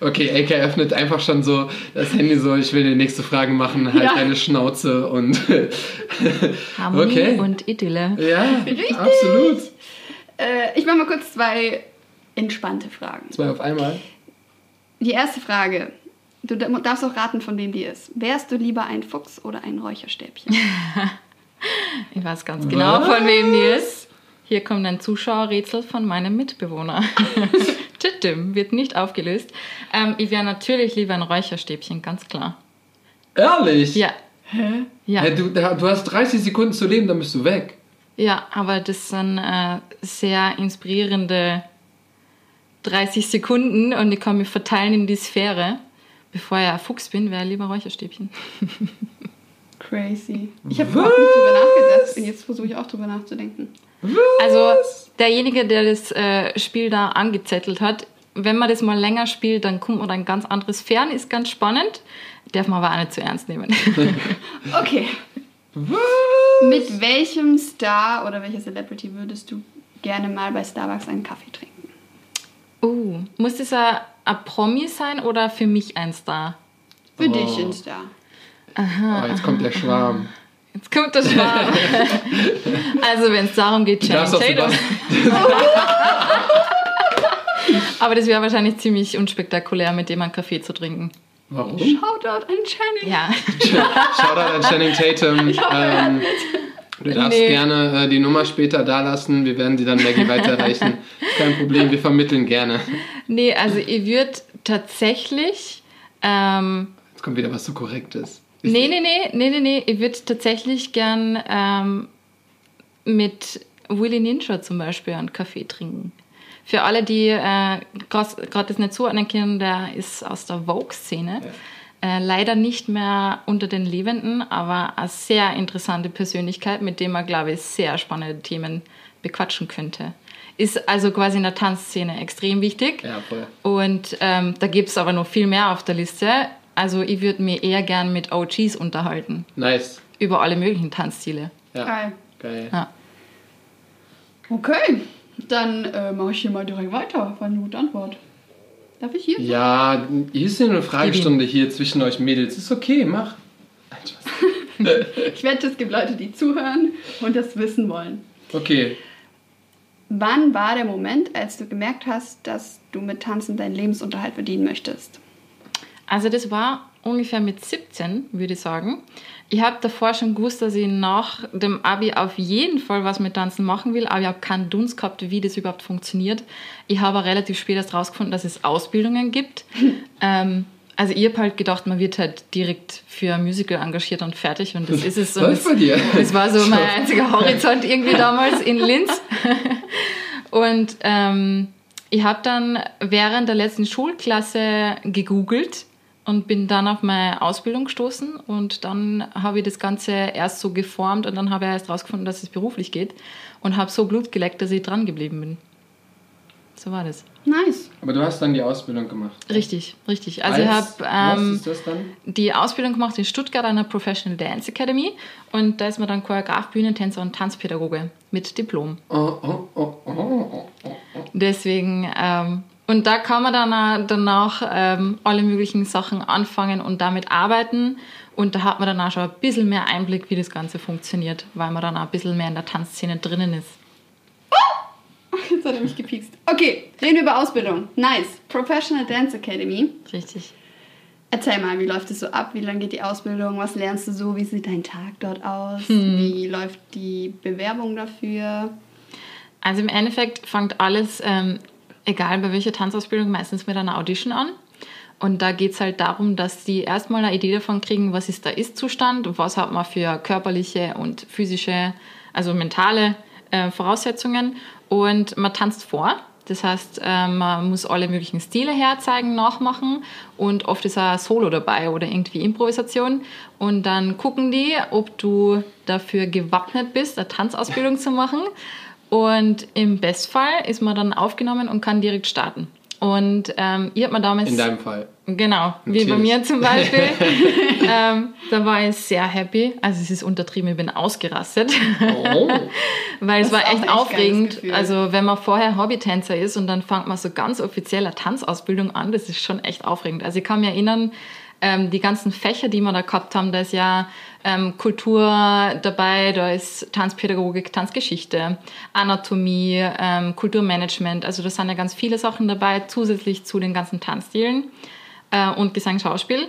okay, AK öffnet einfach schon so das Handy so, ich will die nächste Frage machen, halt Ja. deine Schnauze und Harmonie Okay. und Idylle. ja, Richtig. absolut. Äh, ich mache mal kurz zwei entspannte Fragen. Zwei auf einmal. Die erste Frage. Du da- darfst auch raten, von wem die ist. Wärst du lieber ein Fuchs oder ein Räucherstäbchen? Ich weiß ganz genau, von wem die ist. Hier kommt ein Zuschauerrätsel von meinem Mitbewohner. Tütüm, wird nicht aufgelöst. Ähm, ich wäre natürlich lieber ein Räucherstäbchen, ganz klar. Ehrlich? Ja. Hä? Ja. Ja, du, du hast 30 Sekunden zu leben, dann bist du weg. Ja, aber das sind äh, sehr inspirierende 30 Sekunden und ich kann mich verteilen in die Sphäre. Bevor ich ein Fuchs bin, wäre ich lieber Räucherstäbchen. Crazy. Ich habe überhaupt nicht drüber nachgedacht und jetzt versuche ich auch drüber nachzudenken. Also derjenige, der das äh, Spiel da angezettelt hat, wenn man das mal länger spielt, dann kommt man ein ganz anderes Fern, ist ganz spannend. Darf man aber auch nicht zu ernst nehmen. Okay. Was? Mit welchem Star oder welcher Celebrity würdest du gerne mal bei Starbucks einen Kaffee trinken? uh, muss das ein, ein Promi sein oder für mich ein Star? Für Oh. dich ein Star. Oh, jetzt kommt der Schwarm. Jetzt kommt der Schwarm. also wenn es darum geht, Channing Tatum. Aber das wäre wahrscheinlich ziemlich unspektakulär, mit dem einen Kaffee zu trinken. Warum? Shoutout an Channing. Ja. Shoutout an Channing Tatum. Ähm, du darfst Nee. gerne äh, die Nummer später da lassen. Wir werden sie dann Maggie weiterreichen. Kein Problem, wir vermitteln gerne. Nee, also ich würde tatsächlich. Ähm, Jetzt kommt wieder was so Korrektes. Nee, nee, nee, nee, nee, nee. Ich würde tatsächlich gern ähm, mit Willy Ninja zum Beispiel einen Kaffee trinken. Für alle, die äh, gerade das nicht zuordnen können, der ist aus der Vogue-Szene. Äh, leider nicht mehr unter den Lebenden, aber eine sehr interessante Persönlichkeit, mit dem man, glaube ich, sehr spannende Themen bequatschen könnte. Ist also quasi in der Tanzszene extrem wichtig. Ja, voll. Und ähm, da gibt es aber noch viel mehr auf der Liste. Also ich würde mir eher gern mit OGs unterhalten. Nice. Über alle möglichen Tanzstile. Ja. Geil. Geil. Ja. Okay, dann äh, mache ich hier mal direkt weiter. War eine gute Antwort. Darf ich hier? Ja, hier ist ja eine Fragestunde hier zwischen euch Mädels. Ist okay, mach. ich wette, es gibt Leute, die zuhören und das wissen wollen. Okay. Wann war der Moment, als du gemerkt hast, dass du mit Tanzen deinen Lebensunterhalt verdienen möchtest? Also das war ungefähr mit 17, würde ich sagen. Ich habe davor schon gewusst, dass ich nach dem Abi auf jeden Fall was mit Tanzen machen will, aber ich habe keinen Dunst gehabt, wie das überhaupt funktioniert. Ich habe relativ spät erst rausgefunden, dass es Ausbildungen gibt. ähm, also ich habe halt gedacht, man wird halt direkt für ein Musical engagiert und fertig und das ist es. Und Was das, bei dir? das war so mein einziger Horizont irgendwie damals in Linz. Und ähm, ich habe dann während der letzten Schulklasse gegoogelt und bin dann auf meine Ausbildung gestoßen und dann habe ich das Ganze erst so geformt und dann habe ich erst rausgefunden, dass es beruflich geht und habe so Blut geleckt, dass ich dran geblieben bin. So war das. Nice. Aber du hast dann die Ausbildung gemacht. Richtig, richtig. Also ich Als- habe was ähm, die Ausbildung gemacht in Stuttgart an der Professional Dance Academy und da ist man dann Choreograf, Bühnentänzer und Tanzpädagoge mit Diplom. Oh, oh, oh, oh, oh, oh. Deswegen, ähm, und da kann man dann auch danach ähm, alle möglichen Sachen anfangen und damit arbeiten. Und da hat man dann auch schon ein bisschen mehr Einblick, wie das Ganze funktioniert, weil man dann auch ein bisschen mehr in der Tanzszene drinnen ist. Jetzt hat er mich gepiekst. Okay, reden wir über Ausbildung. Nice. Professional Dance Academy. Richtig. Erzähl mal, wie läuft es so ab? Wie lange geht die Ausbildung? Was lernst du so? Wie sieht dein Tag dort aus? Wie läuft die Bewerbung dafür? Also im Endeffekt fängt alles, ähm, egal bei welcher Tanzausbildung, meistens mit einer Audition an. Und da geht es halt darum, dass die erstmal eine Idee davon kriegen, was ist der Ist-Zustand und was hat man für körperliche und physische, also mentale äh, Voraussetzungen. Und man tanzt vor. Das heißt, äh, man muss alle möglichen Stile herzeigen, nachmachen und oft ist auch Solo dabei oder irgendwie Improvisation. Und dann gucken die, ob du dafür gewappnet bist, eine Tanzausbildung zu machen. Und im Bestfall ist man dann aufgenommen und kann direkt starten. Und ähm, ich habe mir damals... In deinem Fall. Genau, wie bei mir zum Beispiel. ähm, da war ich sehr happy. Also es ist untertrieben, ich bin ausgerastet. Oh. Weil es Das war ist auch echt echt aufregend. Also wenn man vorher Hobbytänzer ist und dann fängt man so ganz offiziell eine Tanzausbildung an, das ist schon echt aufregend. Also ich kann mich erinnern, ähm, die ganzen Fächer, die wir da gehabt haben, da ist ja ähm, Kultur dabei, da ist Tanzpädagogik, Tanzgeschichte, Anatomie, ähm, Kulturmanagement. Also da sind ja ganz viele Sachen dabei, zusätzlich zu den ganzen Tanzstilen äh, und Gesang, Schauspiel.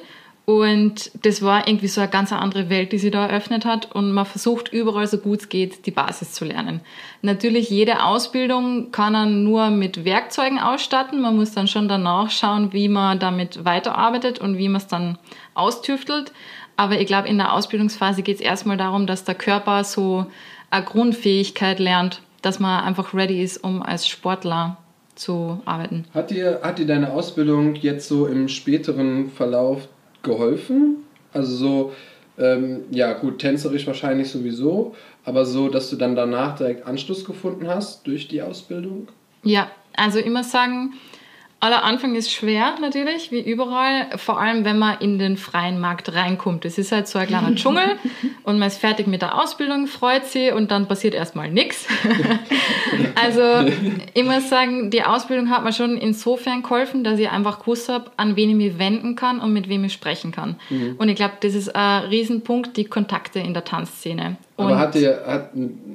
Und das war irgendwie so eine ganz andere Welt, die sie da eröffnet hat. Und man versucht überall so gut es geht, die Basis zu lernen. Natürlich, jede Ausbildung kann man nur mit Werkzeugen ausstatten. Man muss dann schon danach schauen, wie man damit weiterarbeitet und wie man es dann austüftelt. Aber ich glaube, in der Ausbildungsphase geht es erstmal darum, dass der Körper so eine Grundfähigkeit lernt, dass man einfach ready ist, um als Sportler zu arbeiten. Hat dir, hat dir deine Ausbildung jetzt so im späteren Verlauf geholfen? Also so, ähm, ja gut, tänzerisch wahrscheinlich sowieso, aber so, dass du dann danach direkt Anschluss gefunden hast durch die Ausbildung? Ja, also immer sagen, aller Anfang ist schwer natürlich, wie überall, vor allem wenn man in den freien Markt reinkommt. Es ist halt so ein kleiner Dschungel und man ist fertig mit der Ausbildung, freut sich und dann passiert erstmal nichts. Also ich muss sagen, die Ausbildung hat mir schon insofern geholfen, dass ich einfach gewusst habe, an wen ich mich wenden kann und mit wem ich sprechen kann. Und ich glaube, das ist ein Riesenpunkt, die Kontakte in der Tanzszene. Aber Und- hat ihr, hat,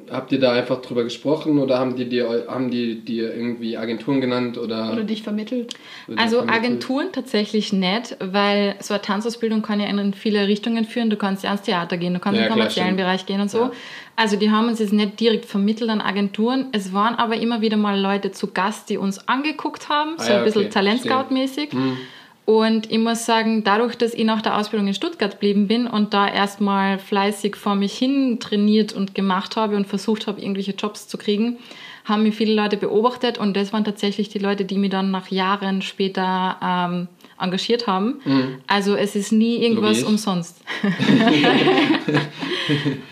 habt ihr da einfach drüber gesprochen oder haben die dir, haben die dir irgendwie Agenturen genannt oder? Oder dich vermittelt? oder Also vermittelt? Agenturen tatsächlich nicht, weil so eine Tanzausbildung kann ja in viele Richtungen führen. Du kannst ja ans Theater gehen, du kannst Ja, im klar, kommerziellen. Bereich gehen und so. Ja. Also die haben uns jetzt nicht direkt vermittelt an Agenturen. Es waren aber immer wieder mal Leute zu Gast, die uns angeguckt haben, Ah so ja, ein bisschen okay, Talentscout-mäßig. Hm. Und ich muss sagen, dadurch, dass ich nach der Ausbildung in Stuttgart geblieben bin und da erstmal fleißig vor mich hin trainiert und gemacht habe und versucht habe, irgendwelche Jobs zu kriegen, haben mich viele Leute beobachtet. Und das waren tatsächlich die Leute, die mich dann nach Jahren später ähm, engagiert haben. Also es ist nie irgendwas ich. umsonst.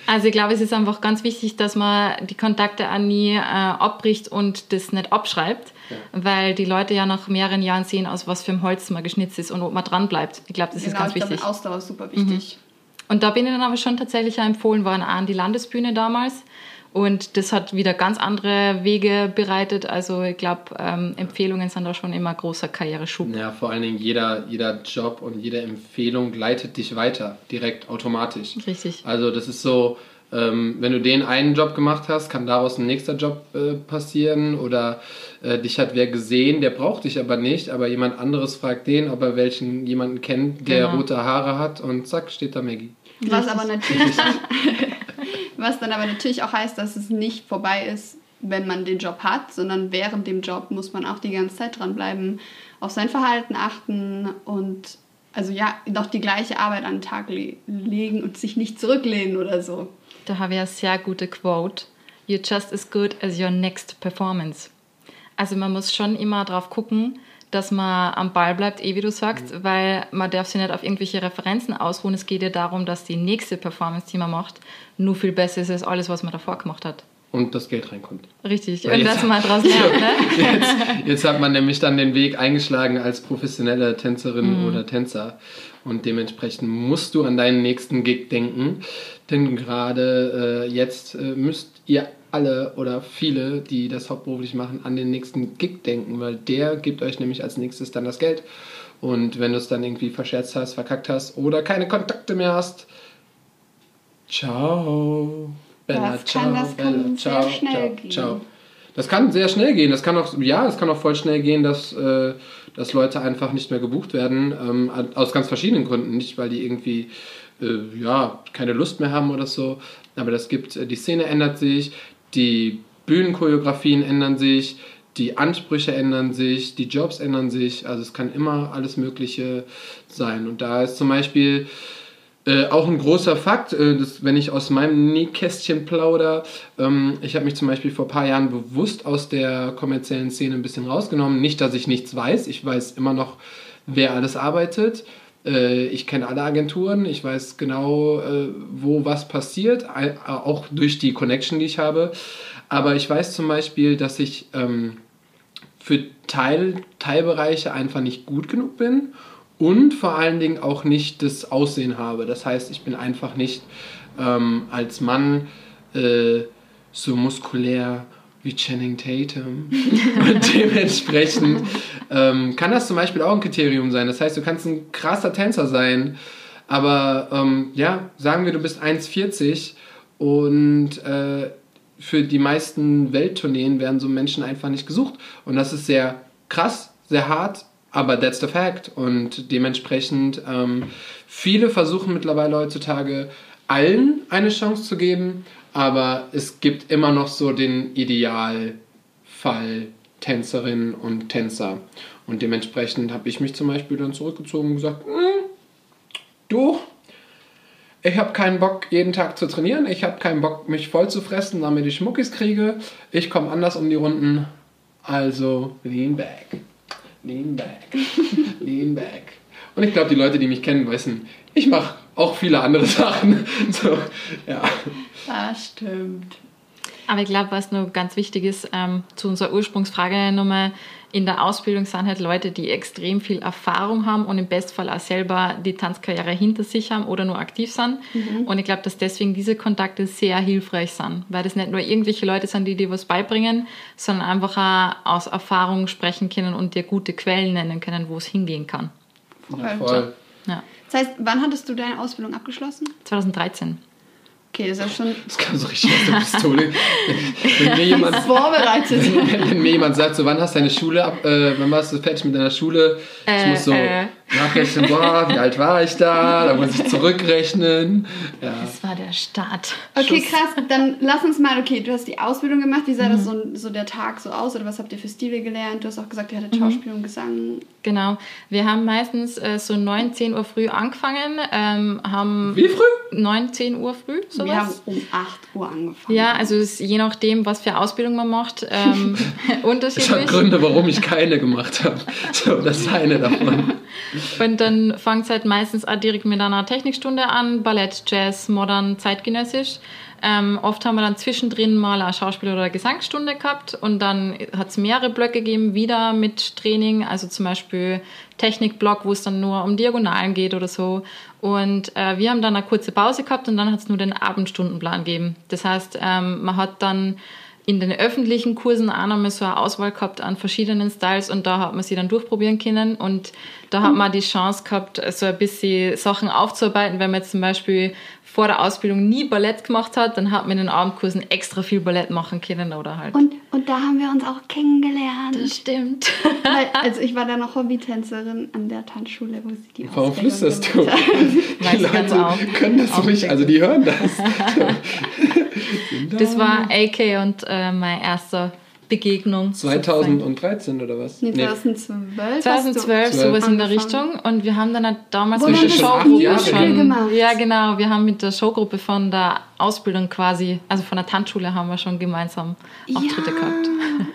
also ich glaube, es ist einfach ganz wichtig, dass man die Kontakte auch nie äh, abbricht und das nicht abschreibt, weil die Leute ja nach mehreren Jahren sehen, aus was für einem Holz man geschnitzt ist und ob man dran bleibt. Ich glaube, das ist genau, ganz ich glaube, wichtig. Mhm. Ausdauer ist super wichtig. Und da bin ich dann aber schon tatsächlich empfohlen worden, auch an die Landesbühne damals. Und das hat wieder ganz andere Wege bereitet. Also ich glaube, ähm, Empfehlungen sind da schon immer großer Karriereschub. Ja, vor allen Dingen jeder, jeder Job und jede Empfehlung leitet dich weiter, direkt, automatisch. Richtig. Also das ist so, ähm, wenn du den einen Job gemacht hast, kann daraus ein nächster Job äh, passieren oder äh, dich hat wer gesehen, der braucht dich aber nicht, aber jemand anderes fragt den, ob er welchen jemanden kennt, der Genau. rote Haare hat und zack, steht da Maggie. Was aber natürlich dann, was dann aber natürlich auch heißt, dass es nicht vorbei ist, wenn man den Job hat, sondern während dem Job muss man auch die ganze Zeit dranbleiben, auf sein Verhalten achten und also ja, doch die gleiche Arbeit an den Tag le legen und sich nicht zurücklehnen oder so. Da habe ich eine sehr gute Quote. You're just as good as your next performance. Also man muss schon immer drauf gucken, dass man am Ball bleibt, eh wie du sagst, weil man darf sich nicht auf irgendwelche Referenzen ausruhen. Es geht ja darum, dass die nächste Performance, die man macht, nur viel besser ist als alles, was man davor gemacht hat. Und das Geld reinkommt. Richtig. Weil Und jetzt- dass man daraus lernt, ne? Jetzt, jetzt hat man nämlich dann den Weg eingeschlagen als professionelle Tänzerin oder Tänzer. Und dementsprechend musst du an deinen nächsten Gig denken. Denn gerade äh, jetzt äh, müsst ihr alle oder viele, die das hauptberuflich machen, an den nächsten Gig denken, weil der gibt euch nämlich als nächstes dann das Geld. Und wenn du es dann irgendwie verscherzt hast, verkackt hast oder keine Kontakte mehr hast, ciao. Bella, Das kann- das kann sehr schnell ciao, gehen. ciao. Das kann sehr schnell gehen. Das kann auch, ja, es kann auch voll schnell gehen, dass, äh, dass Leute einfach nicht mehr gebucht werden. Ähm, aus ganz verschiedenen Gründen. Nicht, weil die irgendwie äh, ja, keine Lust mehr haben oder so. Aber das gibt, äh, die Szene ändert sich, die Bühnenchoreografien ändern sich, die Ansprüche ändern sich, die Jobs ändern sich. Also es kann immer alles Mögliche sein. Und da ist zum Beispiel äh, auch ein großer Fakt, äh, das, wenn ich aus meinem Nähkästchen plauder, ähm, ich habe mich zum Beispiel vor ein paar Jahren bewusst aus der kommerziellen Szene ein bisschen rausgenommen. Nicht, dass ich nichts weiß, ich weiß immer noch, wer alles arbeitet. Äh, ich kenne alle Agenturen, ich weiß genau, äh, wo was passiert, ei- auch durch die Connection, die ich habe. Aber ich weiß zum Beispiel, dass ich ähm, für Teil, Teilbereiche einfach nicht gut genug bin und vor allen Dingen auch nicht das Aussehen habe. Das heißt, ich bin einfach nicht ähm, als Mann äh, so muskulär wie Channing Tatum. und dementsprechend ähm, kann das zum Beispiel auch ein Kriterium sein. Das heißt, du kannst ein krasser Tänzer sein, aber ähm, ja, sagen wir, du bist 1,40 und äh, für die meisten Welttourneen werden so Menschen einfach nicht gesucht. Und das ist sehr krass, sehr hart, aber that's the fact. Und dementsprechend, ähm, viele versuchen mittlerweile heutzutage allen eine Chance zu geben, aber es gibt immer noch so den Idealfall Tänzerinnen und Tänzer. Und dementsprechend habe ich mich zum Beispiel dann zurückgezogen und gesagt, "Hm, du, ich habe keinen Bock, jeden Tag zu trainieren. Ich habe keinen Bock, mich voll zu fressen, damit ich Muckis kriege. Ich komme anders um die Runden. Also, lean back. Lean back. lean back. Und ich glaube, die Leute, die mich kennen, wissen, ich mache auch viele andere Sachen. So, ja. Das stimmt. Aber ich glaube, was noch ganz wichtig ist, ähm, zu unserer Ursprungsfrage nochmal, in der Ausbildung sind halt Leute, die extrem viel Erfahrung haben und im Bestfall auch selber die Tanzkarriere hinter sich haben oder nur aktiv sind. Und ich glaube, dass deswegen diese Kontakte sehr hilfreich sind, weil das nicht nur irgendwelche Leute sind, die dir was beibringen, sondern einfach auch aus Erfahrung sprechen können und dir gute Quellen nennen können, wo es hingehen kann. ja voll. Das heißt, wann hattest du deine Ausbildung abgeschlossen? 2013. Okay, das ist ja schon Das kam so richtig aus der Pistole. Wenn, wenn, mir jemand, vorbereitet. wenn, wenn mir jemand sagt, so, wann hast du deine Schule ab, äh, wann warst du fertig mit deiner Schule? Ich Äh, muss so äh. Nachrechnen, boah, wie alt war ich da? Da muss ich zurückrechnen. Ja. Das war der Start. Okay, krass. Dann lass uns mal, okay, du hast die Ausbildung gemacht. Wie sah das so, so der Tag so aus? Oder was habt ihr für Stile gelernt? Du hast auch gesagt, ihr hattet Schauspiel und Gesang. Genau. Wir haben meistens äh, so 9, 10 Uhr früh angefangen, ähm, haben Wie früh? 9, 10 Uhr früh, sowas. Wir haben um 8 Uhr angefangen. ja, also es ist je nachdem, was für Ausbildung man macht, ähm, Es hat unterschiedlich. Gründe, warum ich keine gemacht habe. So, das ist eine davon. Und dann fängt es halt meistens auch direkt mit einer Technikstunde an, Ballett, Jazz, Modern, Zeitgenössisch. Ähm, oft haben wir dann zwischendrin mal eine Schauspiel- oder Gesangsstunde gehabt und dann hat es mehrere Blöcke gegeben, wieder mit Training, also zum Beispiel Technikblock, wo es dann nur um Diagonalen geht oder so. Und äh, wir haben dann eine kurze Pause gehabt und dann hat es nur den Abendstundenplan gegeben. Das heißt, ähm, man hat dann in den öffentlichen Kursen auch nochmal so eine Auswahl gehabt an verschiedenen Styles und da hat man sie dann durchprobieren können und da hat man die Chance gehabt, so ein bisschen Sachen aufzuarbeiten, wenn man jetzt zum Beispiel vor der Ausbildung nie Ballett gemacht hat, dann hat man in den Abendkursen extra viel Ballett machen können oder halt. Und, und da haben wir uns auch kennengelernt. das stimmt. Weil, also ich war da noch Hobbytänzerin an der Tanzschule, wo sie die Warum flüsterst du? Die Weiß ich ganz Leute auch. können das Auch nicht, also die hören das. Das war AK und äh, meine erste Begegnung. sozusagen. 2013 oder was? Nee, Nee, 2012. 2012, hast du sowas in der. Richtung. Und wir haben dann halt damals Wo mit der Showgruppe her. gemacht. Ja, genau. Wir haben mit der Showgruppe von der Ausbildung quasi, also von der Tanzschule, haben wir schon gemeinsam Auftritte ja. gehabt.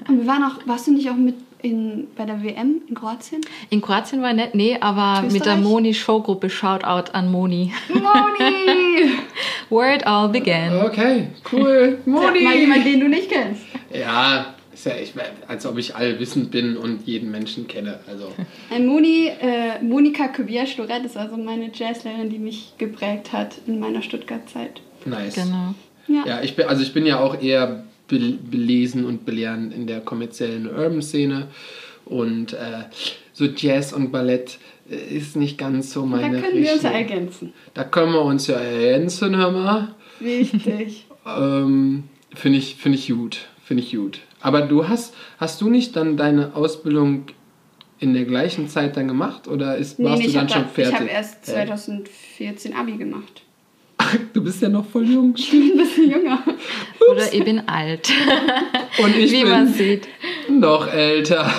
Und wir waren auch, warst du nicht auch mit in, bei der WM in Kroatien? In Kroatien war ich nicht, nee, aber mit der Österreich? Moni Showgruppe, Shoutout an Moni. Moni! Where it all began. Okay, cool. Sag mal jemand, den du nicht kennst. Ja, ist ja ich, als ob ich allwissend bin und jeden Menschen kenne. Also Ein Moni, äh, Monika Kubiasch-Lorette ist also meine Jazzlehrerin, die mich geprägt hat in meiner Stuttgart-Zeit. nice. Genau. Ja. Ja, ich bin, also ich bin ja auch eher be belesen und belehrend in der kommerziellen Urban-Szene. Und äh, so Jazz und Ballett äh, ist nicht ganz so da meine können wir uns ja Richtung. ergänzen. Da können wir uns ja ergänzen, hör mal. Wichtig. Ähm, Finde ich, find ich gut. Finde ich gut. Aber du hast, hast du nicht dann deine Ausbildung in der gleichen Zeit dann gemacht? Oder ist, warst nee, du ich dann habe schon fertig? hab erst Hä? 2014 Abi gemacht. Du bist ja noch voll jung. Ein bisschen jünger. Oder ich bin alt, Und ich wie bin man sieht. noch älter.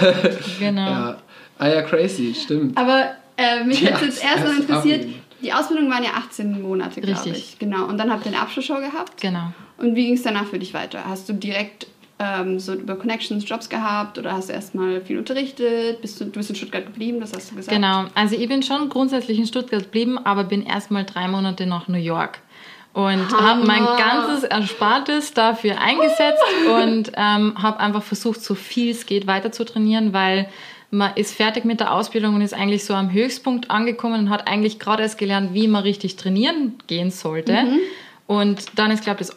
Genau. Ja. Ah ja, crazy, stimmt. Aber äh, mich Ja, hat jetzt erstmal erst interessiert, Abi. die Ausbildung waren ja 18 Monate, glaube Richtig. ich. Genau. Und dann habt ihr eine Abschlussshow gehabt. Genau. Und wie ging es danach für dich weiter? Hast du direkt ähm, so über Connections Jobs gehabt oder hast du erstmal viel unterrichtet? Bist du, du bist in Stuttgart geblieben, das hast du gesagt. Genau, also ich bin schon grundsätzlich in Stuttgart geblieben, aber bin erstmal drei Monate nach New York und habe mein ganzes Erspartes dafür eingesetzt und ähm, habe einfach versucht, so viel es geht weiter zu trainieren, weil man ist fertig mit der Ausbildung und ist eigentlich so am Höchstpunkt angekommen und hat eigentlich gerade erst gelernt, wie man richtig trainieren gehen sollte. Und dann ist, glaube ich, das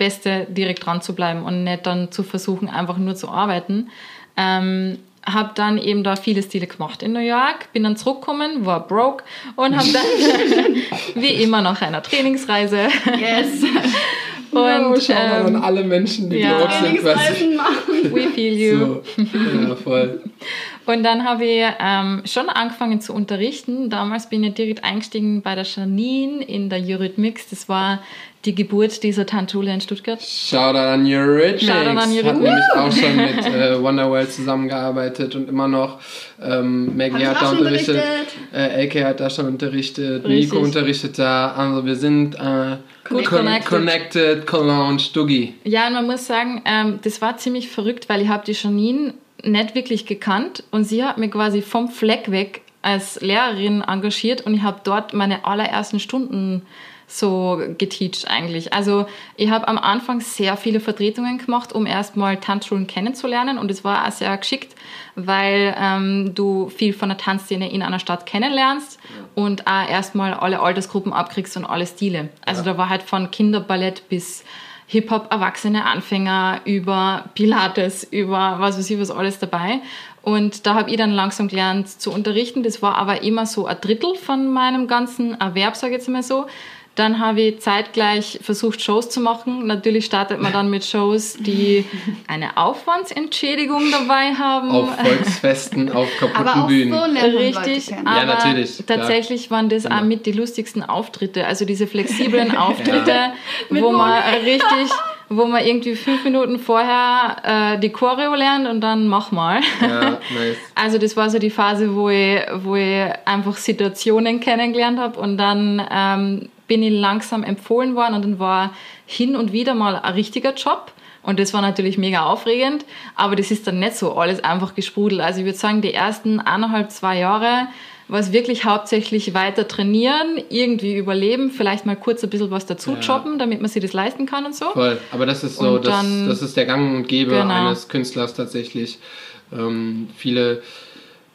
Allerbeste, direkt dran zu bleiben und nicht dann zu versuchen, einfach nur zu arbeiten. Ähm, habe dann eben da viele Stile gemacht in New York, bin dann zurückgekommen, war broke und habe dann wie immer nach einer Trainingsreise Yes. und oh, schau mal an ähm, alle Menschen, die ja. broke sind. quasi. Machen. we feel you. So. Ja, voll. Und dann habe ich ähm, schon angefangen zu unterrichten. Damals bin ich direkt eingestiegen bei der Janine in der Eurythmics. Das war die Geburt dieser Tanzschule in Stuttgart. Shoutout an Eurythmics. Shoutout an Hat Eurythmics. nämlich auch schon mit äh, Wonderworld zusammengearbeitet und immer noch. Ähm, Maggie hat da schon unterrichtet. Äh, AK hat da schon unterrichtet. Richtig. Nico unterrichtet da. Also wir sind äh, Gut con connected. connected, Cologne, Stuggi. Ja, und man muss sagen, ähm, das war ziemlich verrückt, weil ich habe die Janine nicht wirklich gekannt und sie hat mich quasi vom Fleck weg als Lehrerin engagiert und ich habe dort meine allerersten Stunden so geteacht eigentlich. Also ich habe am Anfang sehr viele Vertretungen gemacht, um erstmal Tanzschulen kennenzulernen und es war auch sehr geschickt, weil ähm, du viel von der Tanzszene in einer Stadt kennenlernst und auch erstmal alle Altersgruppen abkriegst und alle Stile. Also da war halt von Kinderballett bis Hip-Hop, Erwachsene, Anfänger, über Pilates, über was weiß ich was alles dabei. Und da habe ich dann langsam gelernt zu unterrichten. Das war aber immer so ein Drittel von meinem ganzen Erwerb, sage ich jetzt mal so. Dann habe ich zeitgleich versucht, Shows zu machen. Natürlich startet man dann mit Shows, die eine Aufwandsentschädigung dabei haben. Auf Volksfesten, auf kaputten Aber auch Bühnen. so Richtig, Leute kennen. Ja, aber natürlich, klar. tatsächlich waren das auch mit die lustigsten Auftritte. Also diese flexiblen Auftritte, Mit wo man Moni. richtig, wo man irgendwie fünf Minuten vorher äh, die Choreo lernt und dann mach mal. Ja, nice. Also das war so die Phase, wo ich, wo ich einfach Situationen kennengelernt habe und dann ähm, bin ich langsam empfohlen worden und dann war hin und wieder mal ein richtiger Job. Und das war natürlich mega aufregend, aber das ist dann nicht so alles einfach gesprudelt. Also ich würde sagen, die ersten eineinhalb, zwei Jahre was wirklich hauptsächlich weiter trainieren, irgendwie überleben, vielleicht mal kurz ein bisschen was dazu Ja. choppen, damit man sich das leisten kann und so. Voll. Aber das ist so, das, dann- das ist der Gang und Gäbe Genau. eines Künstlers tatsächlich. Ähm, viele,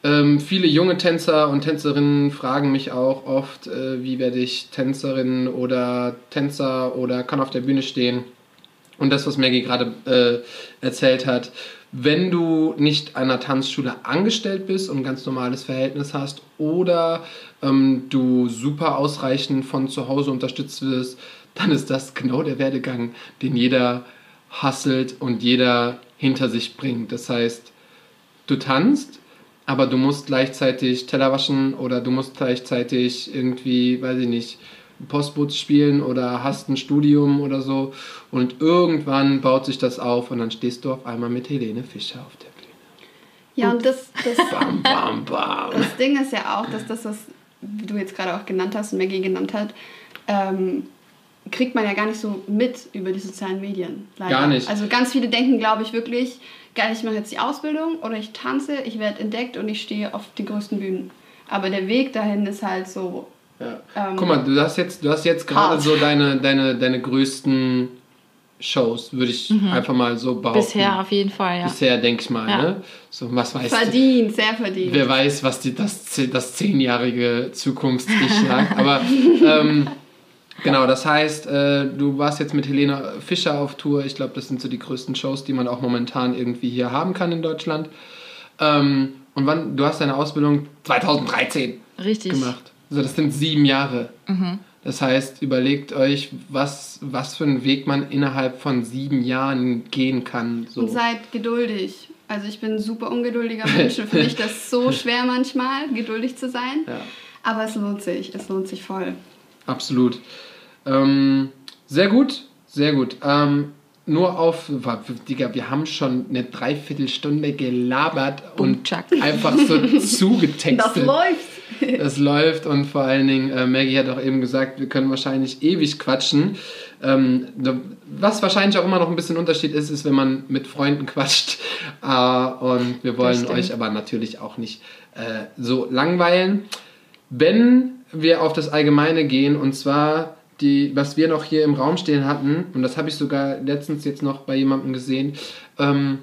ähm, viele junge Tänzer und Tänzerinnen fragen mich auch oft, äh, wie werde ich Tänzerin oder Tänzer oder kann auf der Bühne stehen. Und das, was Maggie gerade äh, erzählt hat, wenn du nicht einer Tanzschule angestellt bist und ein ganz normales Verhältnis hast oder ähm, du super ausreichend von zu Hause unterstützt wirst, dann ist das genau der Werdegang, den jeder hasselt und jeder hinter sich bringt. Das heißt, du tanzt, aber du musst gleichzeitig Teller waschen oder du musst gleichzeitig irgendwie, weiß ich nicht, Postboots spielen oder hast ein Studium oder so. Und irgendwann baut sich das auf und dann stehst du auf einmal mit Helene Fischer auf der Bühne. Ja, und das, das, Bam, bam, bam. das Ding ist ja auch, dass das, was du jetzt gerade auch genannt hast und Maggie genannt hat, ähm, kriegt man ja gar nicht so mit über die sozialen Medien. Leider. Gar nicht. Also ganz viele denken, glaube ich, wirklich, geil, ich mache jetzt die Ausbildung oder ich tanze, ich werde entdeckt und ich stehe auf die größten Bühnen. Aber der Weg dahin ist halt so. Ja. Ähm, Guck mal, du hast jetzt, du hast jetzt gerade so deine, deine, deine größten Shows, würde ich einfach mal so behaupten. Bisher auf jeden Fall, ja. Bisher, denke ich mal. Ja. Ne? So, was weiß Verdient, sehr verdient. Wer weiß, was die, das, das zehnjährige Zukunfts-Ich sagt. Aber ähm, genau, das heißt, äh, du warst jetzt mit Helena Fischer auf Tour. Ich glaube, das sind so die größten Shows, die man auch momentan irgendwie hier haben kann in Deutschland. Ähm, und wann, du hast deine Ausbildung 2013 Richtig. gemacht. Also das sind sieben Jahre. Das heißt, überlegt euch, was, was für einen Weg man innerhalb von sieben Jahren gehen kann. So. Und seid geduldig. Also ich bin ein super ungeduldiger Mensch und für mich das so schwer manchmal, geduldig zu sein. Ja. Aber es lohnt sich, es lohnt sich voll. Absolut. Ähm, sehr gut, sehr gut. Ähm, nur auf, Digga, wir haben schon eine Dreiviertelstunde gelabert und Bumtschak. einfach so zugetextet. Das läuft. Das läuft und vor allen Dingen, äh, Maggie hat auch eben gesagt, wir können wahrscheinlich ewig quatschen. Ähm, was wahrscheinlich auch immer noch ein bisschen Unterschied ist, ist, wenn man mit Freunden quatscht. Äh, und wir wollen euch aber natürlich auch nicht äh, so langweilen. Wenn wir auf das Allgemeine gehen, und zwar die, was wir noch hier im Raum stehen hatten, und das habe ich sogar letztens jetzt noch bei jemandem gesehen, ähm,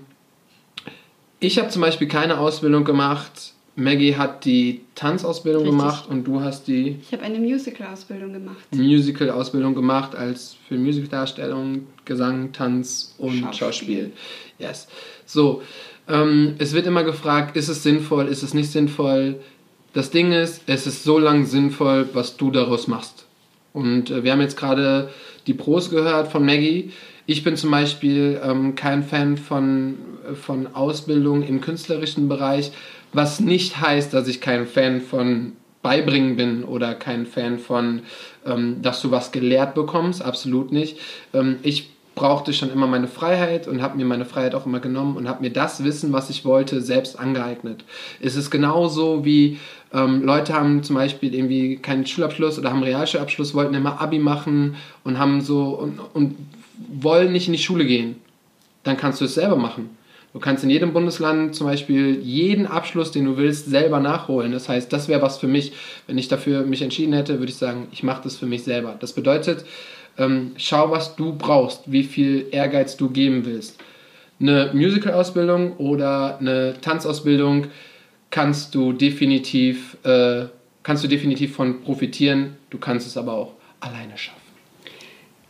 ich habe zum Beispiel keine Ausbildung gemacht. Maggie hat die Tanzausbildung Richtig. gemacht und du hast die Ich habe eine Musical-Ausbildung gemacht. Musical-Ausbildung gemacht als für Musicaldarstellung, Gesang, Tanz und Schauspiel. Schauspiel. Yes. So, ähm, es wird immer gefragt, ist es sinnvoll, ist es nicht sinnvoll? Das Ding ist, es ist so lang sinnvoll, was du daraus machst. Und äh, wir haben jetzt gerade die Pros gehört von Maggie. Ich bin zum Beispiel ähm, kein Fan von, von Ausbildung im künstlerischen Bereich, was nicht heißt, dass ich kein Fan von Beibringen bin oder kein Fan von, ähm, dass du was gelehrt bekommst. Absolut nicht. Ähm, ich brauchte schon immer meine Freiheit und habe mir meine Freiheit auch immer genommen und habe mir das Wissen, was ich wollte, selbst angeeignet. Es ist genauso wie ähm, Leute haben zum Beispiel irgendwie keinen Schulabschluss oder haben Realschulabschluss, wollten immer Abi machen und haben so und, und wollen nicht in die Schule gehen. Dann kannst du es selber machen. Du kannst in jedem Bundesland zum Beispiel jeden Abschluss, den du willst, selber nachholen. Das heißt, das wäre was für mich. Wenn ich dafür mich entschieden hätte, würde ich sagen, ich mache das für mich selber. Das bedeutet, ähm, schau, was du brauchst, wie viel Ehrgeiz du geben willst. Eine Musical-Ausbildung oder eine Tanzausbildung kannst du definitiv, äh, kannst du definitiv von profitieren. Du kannst es aber auch alleine schaffen.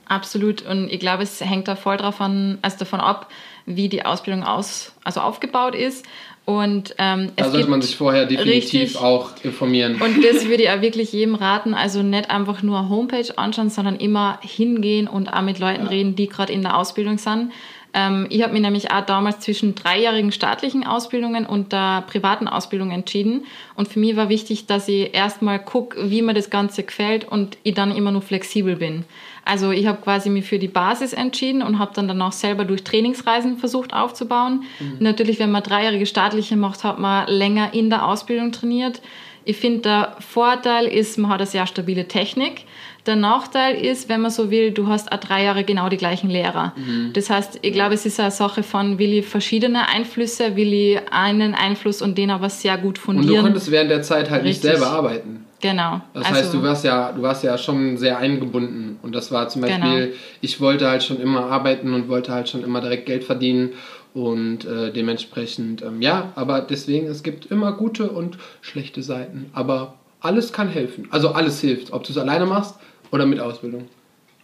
Absolut. Und ich glaube, es hängt da voll davon, also davon ab, wie die Ausbildung aus, also aufgebaut ist. Und ähm, Da es sollte gibt man sich vorher definitiv richtig- auch informieren. Und das würde ich auch wirklich jedem raten, also nicht einfach nur Homepage anschauen, sondern immer hingehen und auch mit Leuten Ja. reden, die gerade in der Ausbildung sind. Ähm, ich habe mich nämlich auch damals zwischen dreijährigen staatlichen Ausbildungen und der privaten Ausbildung entschieden. Und für mich war wichtig, dass ich erstmal gucke, wie mir das Ganze gefällt und ich dann immer nur flexibel bin. Also ich habe quasi mich für die Basis entschieden und habe dann danach selber durch Trainingsreisen versucht aufzubauen. Natürlich, wenn man dreijährige staatliche macht, hat man länger in der Ausbildung trainiert. Ich finde, der Vorteil ist, man hat eine sehr stabile Technik. Der Nachteil ist, wenn man so will, du hast auch drei Jahre genau die gleichen Lehrer. Mhm. Das heißt, ich glaube, es ist eine Sache von, will ich verschiedene Einflüsse, will ich einen Einfluss und den aber sehr gut Und du fundieren. konntest während der Zeit halt nicht Richtig. selber arbeiten. Genau. Das heißt, du warst ja, du warst ja schon sehr eingebunden. Und das war zum Beispiel, Genau. ich wollte halt schon immer arbeiten und wollte halt schon immer direkt Geld verdienen. Und äh, dementsprechend, ähm, ja, aber deswegen, es gibt immer gute und schlechte Seiten. Aber alles kann helfen. Also alles hilft. Ob du es alleine machst oder mit Ausbildung.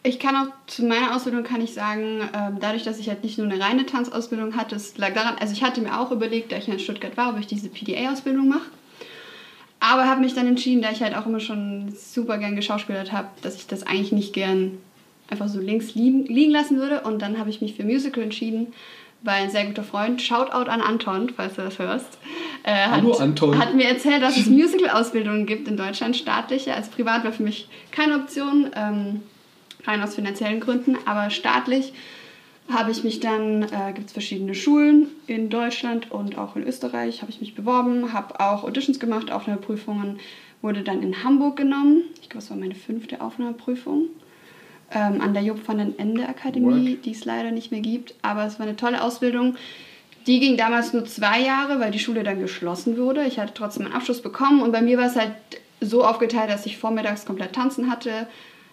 Ich kann auch zu meiner Ausbildung kann ich sagen, ähm, dadurch, dass ich halt nicht nur eine reine Tanzausbildung hatte, es lag daran, also ich hatte mir auch überlegt, da ich in Stuttgart war, ob ich diese PDA-Ausbildung mache. Aber habe mich dann entschieden, da ich halt auch immer schon super gern geschauspielert habe, dass ich das eigentlich nicht gern einfach so links liegen, liegen lassen würde. Und dann habe ich mich für Musical entschieden, weil ein sehr guter Freund, Shoutout an Anton, falls du das hörst, äh, hat, Hallo, Anton. hat mir erzählt, dass es Musical-Ausbildungen gibt in Deutschland, staatliche. Also privat war für mich keine Option, ähm, rein aus finanziellen Gründen, aber staatlich habe ich mich dann, äh, gibt es verschiedene Schulen in Deutschland und auch in Österreich, habe ich mich beworben, habe auch Auditions gemacht, Aufnahmeprüfungen, wurde dann in Hamburg genommen. Ich glaube, es war meine fünfte Aufnahmeprüfung. Ähm, an der Job van den Ende Akademie, die es leider nicht mehr gibt. Aber es war eine tolle Ausbildung. Die ging damals nur zwei Jahre, weil die Schule dann geschlossen wurde. Ich hatte trotzdem einen Abschluss bekommen und bei mir war es halt so aufgeteilt, dass ich vormittags komplett tanzen hatte,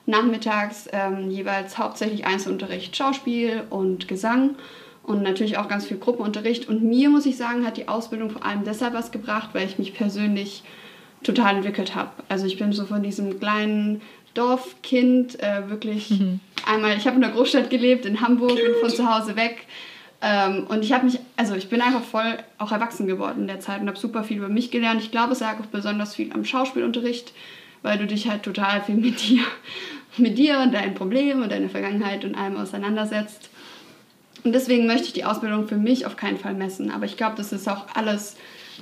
nachmittags ähm, jeweils hauptsächlich Einzelunterricht, Schauspiel und Gesang und natürlich auch ganz viel Gruppenunterricht. Und mir, muss ich sagen, hat die Ausbildung vor allem deshalb was gebracht, weil ich mich persönlich total entwickelt habe. Also ich bin so von diesem kleinen Dorfkind äh, wirklich einmal, ich habe in der Großstadt gelebt, in Hamburg, bin von zu Hause weg. Ähm, und ich habe mich, also ich bin einfach voll auch erwachsen geworden in der Zeit und habe super viel über mich gelernt. Ich glaube, es lag auch besonders viel am Schauspielunterricht, weil du dich halt total viel mit dir, mit dir und deinen Problemen und deiner Vergangenheit und allem auseinandersetzt. Und deswegen möchte ich die Ausbildung für mich auf keinen Fall messen. Aber ich glaube, das ist auch alles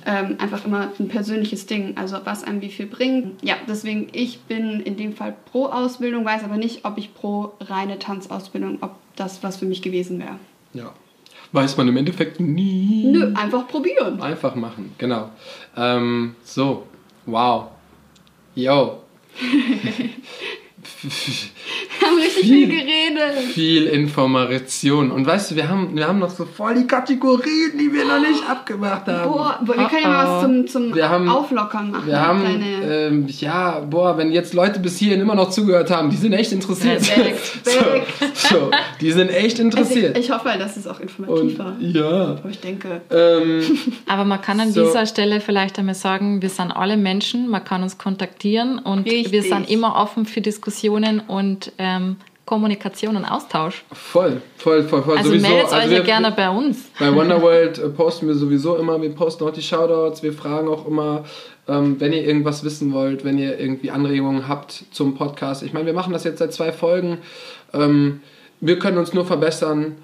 ähm, einfach immer ein persönliches Ding. Also was einem wie viel bringt. Ja, deswegen ich bin in dem Fall pro Ausbildung, weiß aber nicht, ob ich pro reine Tanzausbildung, ob das was für mich gewesen wäre. Ja. Weiß man im Endeffekt nie. Nö, einfach probieren. Einfach machen, genau. Ähm, so, wow. Yo. Wir haben richtig Viel. viel geredet. Viel Information. Und weißt du, wir haben, wir haben noch so voll die Kategorien, die wir noch nicht abgemacht haben. Boah, wir können ja mal was zum, zum Wir haben- Auflockern machen. Wir haben, ähm, ja, boah, wenn jetzt Leute bis hierhin immer noch zugehört haben, die sind echt interessiert. Respekt, so, so, die sind echt also interessiert. ich, ich hoffe, dass es auch informativ Und, war. ja. Aber ich denke, Ähm, Aber man kann an So. dieser Stelle vielleicht einmal sagen, wir sind alle Menschen, man kann uns kontaktieren und Richtig. wir sind immer offen für Diskussionen und ähm, Kommunikation und Austausch. voll, voll, voll, voll. Also sowieso. meldet euch Also ja wir- gerne bei uns. Bei Wonderworld äh, posten wir sowieso immer, wir posten auch die Shoutouts, wir fragen auch immer, ähm, wenn ihr irgendwas wissen wollt, wenn ihr irgendwie Anregungen habt zum Podcast. Ich meine, wir machen das jetzt seit zwei Folgen. Ähm, wir können uns nur verbessern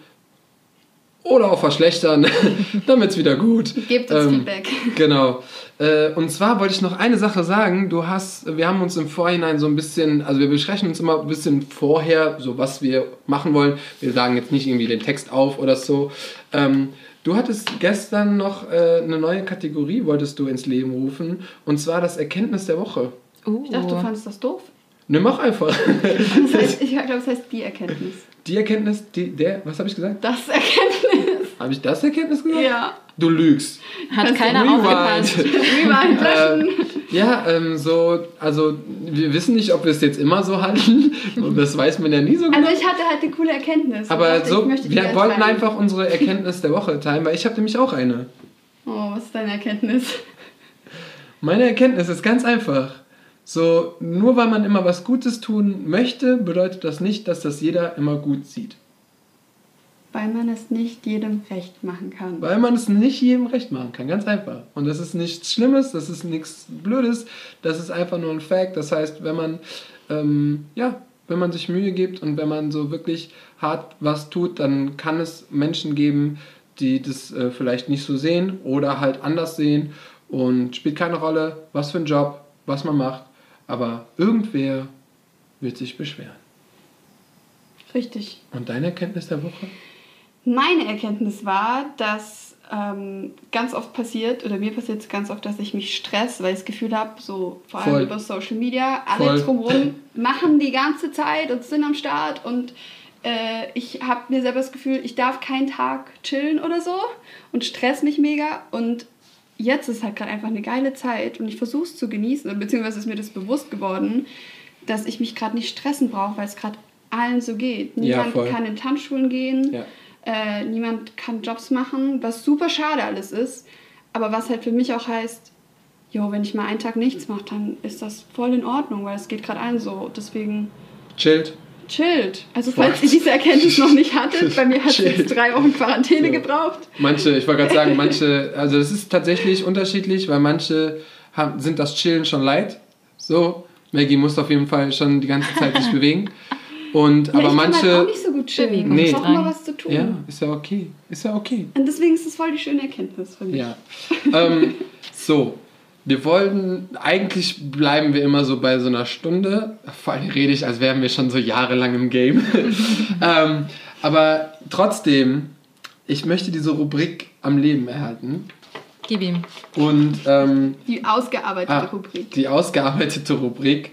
oder auch verschlechtern, damit es wieder gut. gebt uns Ähm, Feedback. Genau. Äh, und zwar wollte ich noch eine Sache sagen. Du hast, wir haben uns im Vorhinein so ein bisschen, also wir besprechen uns immer ein bisschen vorher, so was wir machen wollen. Wir sagen jetzt nicht irgendwie den Text auf oder so. Ähm, du hattest gestern noch äh, eine neue Kategorie, wolltest du ins Leben rufen. Und zwar das Erkenntnis der Woche. Uh, Ich dachte, du fandest das doof. Ne, mach einfach. Das heißt, ich glaube, das heißt die Erkenntnis. Die Erkenntnis, die, der, was habe ich gesagt? Das Erkenntnis. Habe ich das Erkenntnis gesagt? Ja. Du lügst. hat keiner Rewind. aufgepasst. Rewind löschen. Ja, ähm, so, also wir wissen nicht, ob wir es jetzt immer so halten. Und das weiß man ja nie so genau. Also ich hatte halt eine coole Erkenntnis. Aber dachte, so, wir wollten teilen. einfach unsere Erkenntnis der Woche teilen, weil ich habe nämlich auch eine. Oh, was ist deine Erkenntnis? Meine Erkenntnis ist ganz einfach. So, nur weil man immer was Gutes tun möchte, bedeutet das nicht, dass das jeder immer gut sieht. Weil man es nicht jedem recht machen kann. Weil man es nicht jedem recht machen kann, ganz einfach. Und das ist nichts Schlimmes, das ist nichts Blödes, das ist einfach nur ein Fact. Das heißt, wenn man, ähm, ja, wenn man sich Mühe gibt und wenn man so wirklich hart was tut, dann kann es Menschen geben, die das äh, vielleicht nicht so sehen oder halt anders sehen und spielt keine Rolle, was für ein Job, was man macht, aber irgendwer wird sich beschweren. Richtig. Und deine Erkenntnis der Woche? Meine Erkenntnis war, dass ähm, ganz oft passiert, oder mir passiert es ganz oft, dass ich mich stress, weil ich das Gefühl habe, so vor allem Voll. über Social Media, alle Voll. drumherum machen die ganze Zeit und sind am Start und äh, ich habe mir selber das Gefühl, ich darf keinen Tag chillen oder so und stress mich mega und jetzt ist halt gerade einfach eine geile Zeit und ich versuche es zu genießen, beziehungsweise ist mir das bewusst geworden, dass ich mich gerade nicht stressen brauche, weil es gerade allen so geht. Ja, Niemand voll. kann in Tanzschulen gehen, Ja. äh, niemand kann Jobs machen, was super schade alles ist, aber was halt für mich auch heißt, jo, wenn ich mal einen Tag nichts mache, dann ist das voll in Ordnung, weil es geht gerade allen so. Deswegen Chillt. Chillt. Also falls ihr diese Erkenntnis noch nicht hattet, bei mir hat es jetzt drei Wochen Quarantäne So. gebraucht. Manche, ich wollte gerade sagen, manche, also es ist tatsächlich unterschiedlich, weil manche haben, sind das Chillen schon leid. So, Maggie muss auf jeden Fall schon die ganze Zeit sich bewegen. Und, Ja, aber ich kann manche. halt auch nicht so gut chillen. Bewegung Ich Nee. brauche mal was zu tun. ja, ist ja okay. Ist ja okay. Und deswegen ist es voll die schöne Erkenntnis für mich. Ja. ähm, so, wir wollten, eigentlich bleiben wir immer so bei so einer Stunde. Vor allem rede ich, als wären wir schon so jahrelang im Game. ähm, aber trotzdem, ich möchte diese Rubrik am Leben erhalten. Gib ihm. Und ähm, Die ausgearbeitete ah, Rubrik. die ausgearbeitete Rubrik.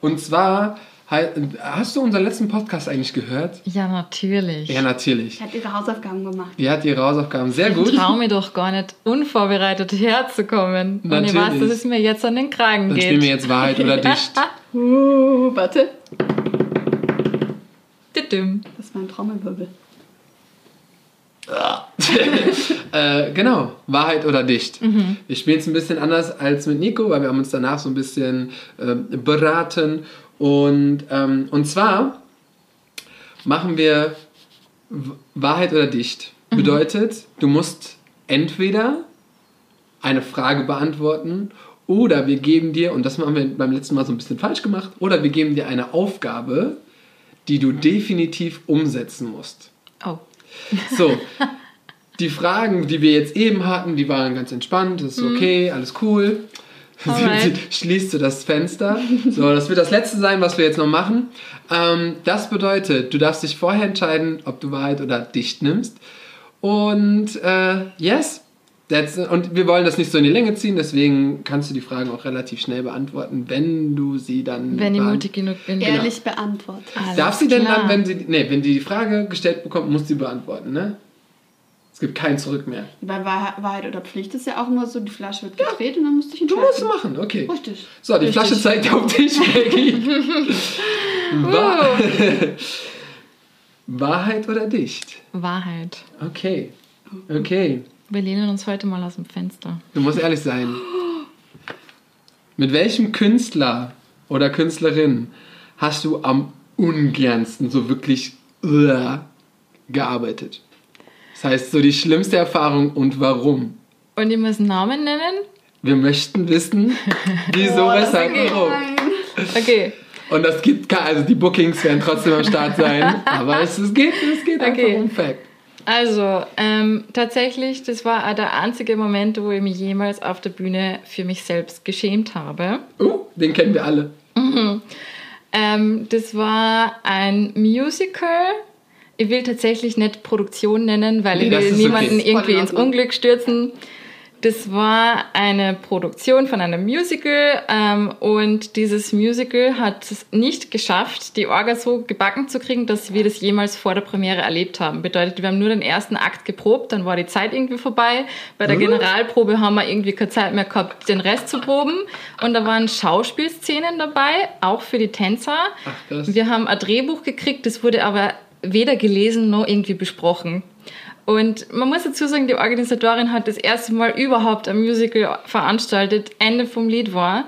Und zwar, hast du unseren letzten Podcast eigentlich gehört? Ja, natürlich. Ja, natürlich. Sie hat ihre Hausaufgaben gemacht. Die hat ihre Hausaufgaben sehr gut. Ich traue mir doch gar nicht, unvorbereitet herzukommen. Und ich weiß, Natürlich. dass es mir jetzt an den Kragen Dann geht. spielen wir jetzt Wahrheit oder Dicht. Uh, warte. Das war ein Trommelwirbel. Äh, genau, Wahrheit oder Dicht. Wir spielen es ein bisschen anders als mit Nico, weil wir haben uns danach so ein bisschen äh, beraten. Und, ähm, und zwar machen wir Wahrheit oder Dicht. Bedeutet, du musst entweder eine Frage beantworten oder wir geben dir, und das haben wir beim letzten Mal so ein bisschen falsch gemacht, oder wir geben dir eine Aufgabe, die du definitiv umsetzen musst. Oh. So, die Fragen, die wir jetzt eben hatten, die waren ganz entspannt, das ist okay, alles cool. Alright. Schließt du das Fenster. So, das wird das letzte sein, was wir jetzt noch machen. Ähm, das bedeutet, du darfst dich vorher entscheiden, ob du Wahrheit oder Dicht nimmst. Und äh, yes, that's, und wir wollen das nicht so in die Länge ziehen, deswegen kannst du die Fragen auch relativ schnell beantworten, wenn du sie dann. Wenn ich mutig genug bin. Ehrlich beantwortet. Alles Darf sie denn klar. dann, wenn sie, nee, wenn die die Frage gestellt bekommt, muss sie beantworten, ne? Es gibt kein Zurück mehr. Bei Wahr- Wahrheit oder Pflicht ist ja auch nur so, die Flasche wird gedreht und dann musst du dich Du entscheiden. musst es machen, okay. Richtig. So, die Richtig. Flasche zeigt auf dich, Maggie. Wahr Wahrheit oder Dicht? Wahrheit. Okay. Okay. Wir lehnen uns heute mal aus dem Fenster. Du musst ehrlich sein. Mit welchem Künstler oder Künstlerin hast du am ungernsten so wirklich uh, gearbeitet? Das heißt, so die schlimmste Erfahrung und warum? Und ich muss Namen nennen? Wir möchten wissen, wieso, Oh, weshalb, warum. Okay. Und das gibt also die Bookings werden trotzdem am Start sein, aber es, es geht, es geht Okay. einfach um Fact. Also, ähm, tatsächlich, das war auch der einzige Moment, wo ich mich jemals auf der Bühne für mich selbst geschämt habe. Uh, den kennen wir alle. Ähm, das war ein Musical. Ich will tatsächlich nicht Produktion nennen, weil Nee, ich will niemanden okay. irgendwie ins. Unglück stürzen. Das war eine Produktion von einem Musical ähm, und dieses Musical hat es nicht geschafft, die Orga so gebacken zu kriegen, dass wir das jemals vor der Premiere erlebt haben. Bedeutet, wir haben nur den ersten Akt geprobt, dann war die Zeit irgendwie vorbei. Bei der Mhm. Generalprobe haben wir irgendwie keine Zeit mehr gehabt, den Rest zu proben. Und da waren Schauspielszenen dabei, auch für die Tänzer. Ach. Wir haben ein Drehbuch gekriegt, das wurde aber weder gelesen noch irgendwie besprochen. Und man muss dazu sagen, die Organisatorin hat das erste Mal überhaupt ein Musical veranstaltet. Ende vom Lied war,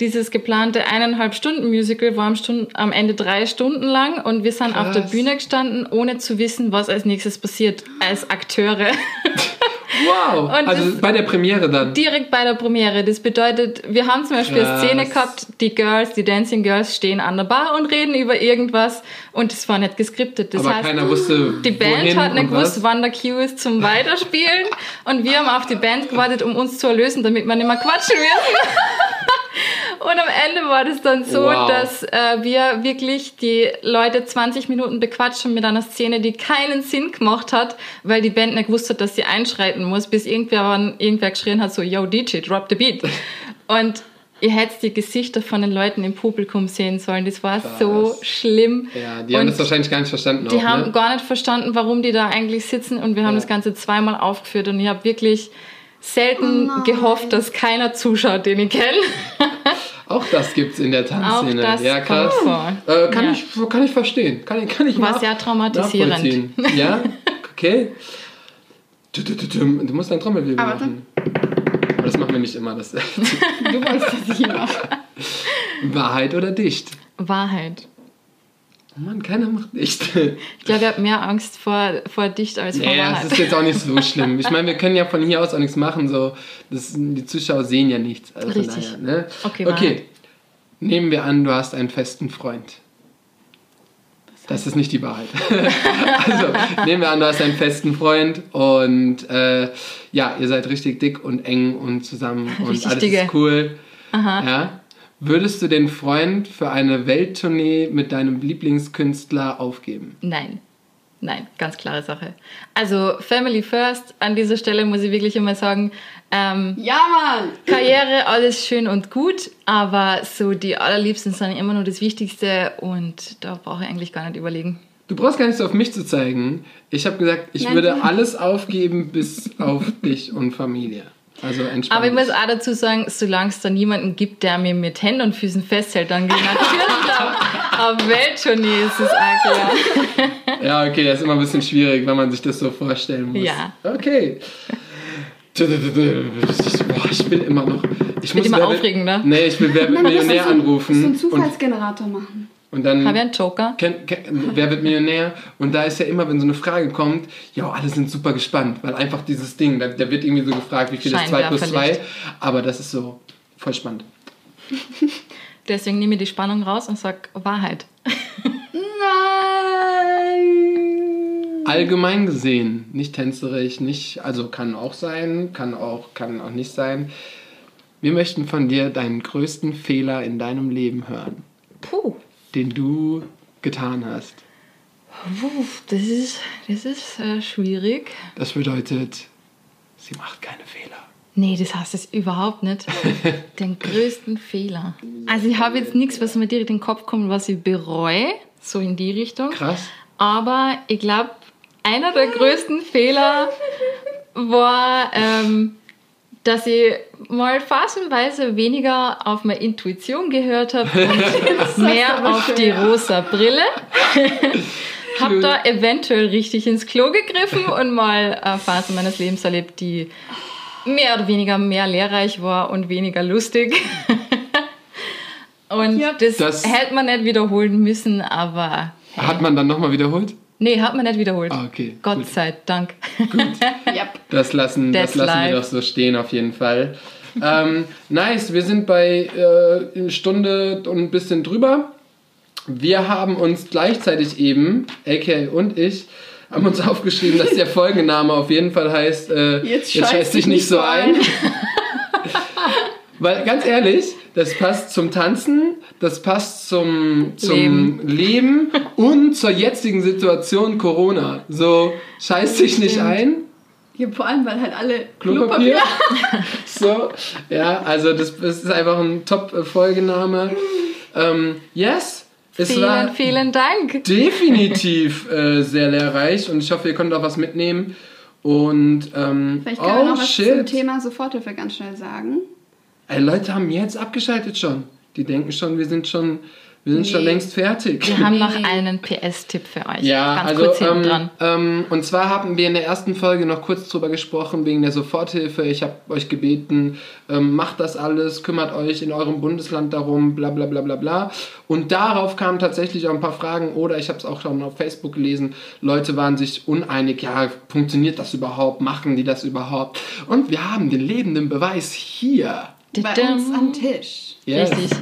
dieses geplante eineinhalb Stunden Musical war am, Stund am Ende drei Stunden lang und wir sind auf der Krass. Bühne gestanden, ohne zu wissen, was als nächstes passiert, als Akteure. Wow, Und also bei der Premiere dann. Direkt bei der Premiere. Das bedeutet, wir haben zum Beispiel eine Krass. Szene gehabt, die Girls, die Dancing Girls stehen an der Bar und reden über irgendwas und es war nicht geskriptet. Das aber heißt, keiner wusste, die Band hat nicht was. gewusst, wann der Cue ist zum Weiterspielen und wir haben auf die Band gewartet, um uns zu erlösen, damit wir nicht mehr quatschen müssen. Und am Ende war das dann so, Wow. dass äh, wir wirklich die Leute 20 Minuten bequatschen mit einer Szene, die keinen Sinn gemacht hat, weil die Band nicht gewusst hat, dass sie einschreiten muss, bis irgendwer, irgendwer geschrien hat, so, yo DJ, drop the beat. Und ihr hättet die Gesichter von den Leuten im Publikum sehen sollen. Das war so schlimm. Ja, die haben Und das wahrscheinlich gar nicht verstanden. die auch, haben ne? gar nicht verstanden, warum die da eigentlich sitzen und wir haben Ja. das Ganze zweimal aufgeführt und ich habe wirklich selten gehofft, dass keiner zuschaut, den ich kenne. Auch das gibt's in der Tanzszene. Auch das ja, krass. kommt vor. Äh, kann, Ja. ich, kann ich verstehen. Kann, ich- kann ich War sehr traumatisierend. Ja, okay. Du, musst dein Trommelwirbel Aber machen. Aber das machen wir nicht immer. Das Du wolltest das hier noch. Wahrheit oder dicht? Wahrheit. Oh Mann, keiner macht dicht. Ich glaube, ich habe mehr Angst vor, vor Dicht als vor das Wahrheit. ist jetzt auch nicht so schlimm. Ich meine, wir können ja von hier aus auch nichts machen. So. Das, die Zuschauer sehen ja nichts. Also Richtig. Daher, ne? Okay, okay. Wahrheit. Nehmen wir an, du hast einen festen Freund. Das ist nicht die Wahrheit. also, nehmen wir an, du hast einen festen Freund und äh, ja, ihr seid richtig dick und eng und zusammen und Richtig alles dicke. ist cool. Ja. Würdest du den Freund für eine Welttournee mit deinem Lieblingskünstler aufgeben? Nein. Nein, ganz klare Sache. Also Family First, an dieser Stelle muss ich wirklich immer sagen, ähm, Ja, Mann! Karriere, alles schön und gut, aber so die allerliebsten sind immer nur das Wichtigste und da brauche ich eigentlich gar nicht überlegen. Du brauchst gar nicht so auf mich zu zeigen. Ich habe gesagt, ich Nein, würde du- alles aufgeben bis auf dich und Familie. Also entspannt. Aber ich muss auch dazu sagen, solange es da niemanden gibt, der mir mit Händen und Füßen festhält, dann gehe ich natürlich auf, auf Welttournee, ist es auch klar. Ja, okay, das ist immer ein bisschen schwierig, wenn man sich das so vorstellen muss. Ja. Okay. Boah, ich will immer noch. Ich Wird immer Wer aufregender. Nee, ich will Wer wird Millionär so, anrufen. So einen und, Zufallsgenerator machen. Und dann. Habe ich einen Joker? Ken, ken, wer wird Millionär? Und da ist ja immer, wenn so eine Frage kommt, ja, alle sind super gespannt, weil einfach dieses Ding, da, da wird irgendwie so gefragt, wie viel ist 2 plus 2, Scheinwerferlicht. aber das ist so voll spannend. Deswegen nehme ich die Spannung raus und sage Wahrheit. Nein! Allgemein gesehen, nicht tänzerisch, nicht, also kann auch sein, kann auch, kann auch nicht sein. Wir möchten von dir deinen größten Fehler in deinem Leben hören, Puh, den du getan hast. das ist, das ist äh, schwierig. Das bedeutet, sie macht keine Fehler. Nee, das heißt es überhaupt nicht. Den größten Fehler. Also ich habe jetzt nichts, was mir direkt in den Kopf kommt, was ich bereue, so in die Richtung. Krass. Aber ich glaube, einer der größten Fehler war, ähm, dass ich mal phasenweise weniger auf meine Intuition gehört habe und mehr auf schön, die ja. rosa Brille. habe da eventuell richtig ins Klo gegriffen und mal eine Phase meines Lebens erlebt, die mehr oder weniger mehr lehrreich war und weniger lustig. und Ja. das, Das- hätte man nicht wiederholen müssen, aber Hat man dann nochmal wiederholt? Nee, hat man nicht wiederholt. Ah, okay. Gott gut. sei Dank. Yep. Das lassen, das lassen wir doch so stehen auf jeden Fall. ähm, nice, wir sind bei äh, eine Stunde und ein bisschen drüber. Wir haben uns gleichzeitig eben, AK und ich, haben uns aufgeschrieben, dass der Folgenname auf jeden Fall heißt, äh, Jetzt scheiß scheiß dich nicht so ein. Weil ganz ehrlich, das passt zum Tanzen, das passt zum, zum Leben. und zur jetzigen Situation Corona. So, scheiß dich nicht ein. Ja, vor allem, weil halt alle Klopapier. so, ja, also das, das ist einfach ein Top-Folgename. Ähm, yes, es Vielen, war vielen Dank. definitiv äh, sehr lehrreich und ich hoffe, ihr könnt auch was mitnehmen. Und ähm, Vielleicht wir oh noch was zum shit, Thema Soforthilfe ganz schnell sagen. Ey, Leute haben jetzt abgeschaltet schon. Die denken schon, wir sind schon, wir sind schon Nee. längst fertig. Wir haben noch einen PS-Tipp für euch. Ja, Ganz also kurz hinten ähm, dran. ähm, und zwar haben wir in der ersten Folge noch kurz drüber gesprochen wegen der Soforthilfe. Ich habe euch gebeten, ähm, macht das alles, kümmert euch in eurem Bundesland darum, bla bla bla bla bla. Und darauf kamen tatsächlich auch ein paar Fragen oder ich habe es auch schon auf Facebook gelesen. Leute waren sich uneinig, ja, funktioniert das überhaupt? Machen die das überhaupt? Und wir haben den lebenden Beweis hier. Bei uns am Tisch. Yes. Richtig.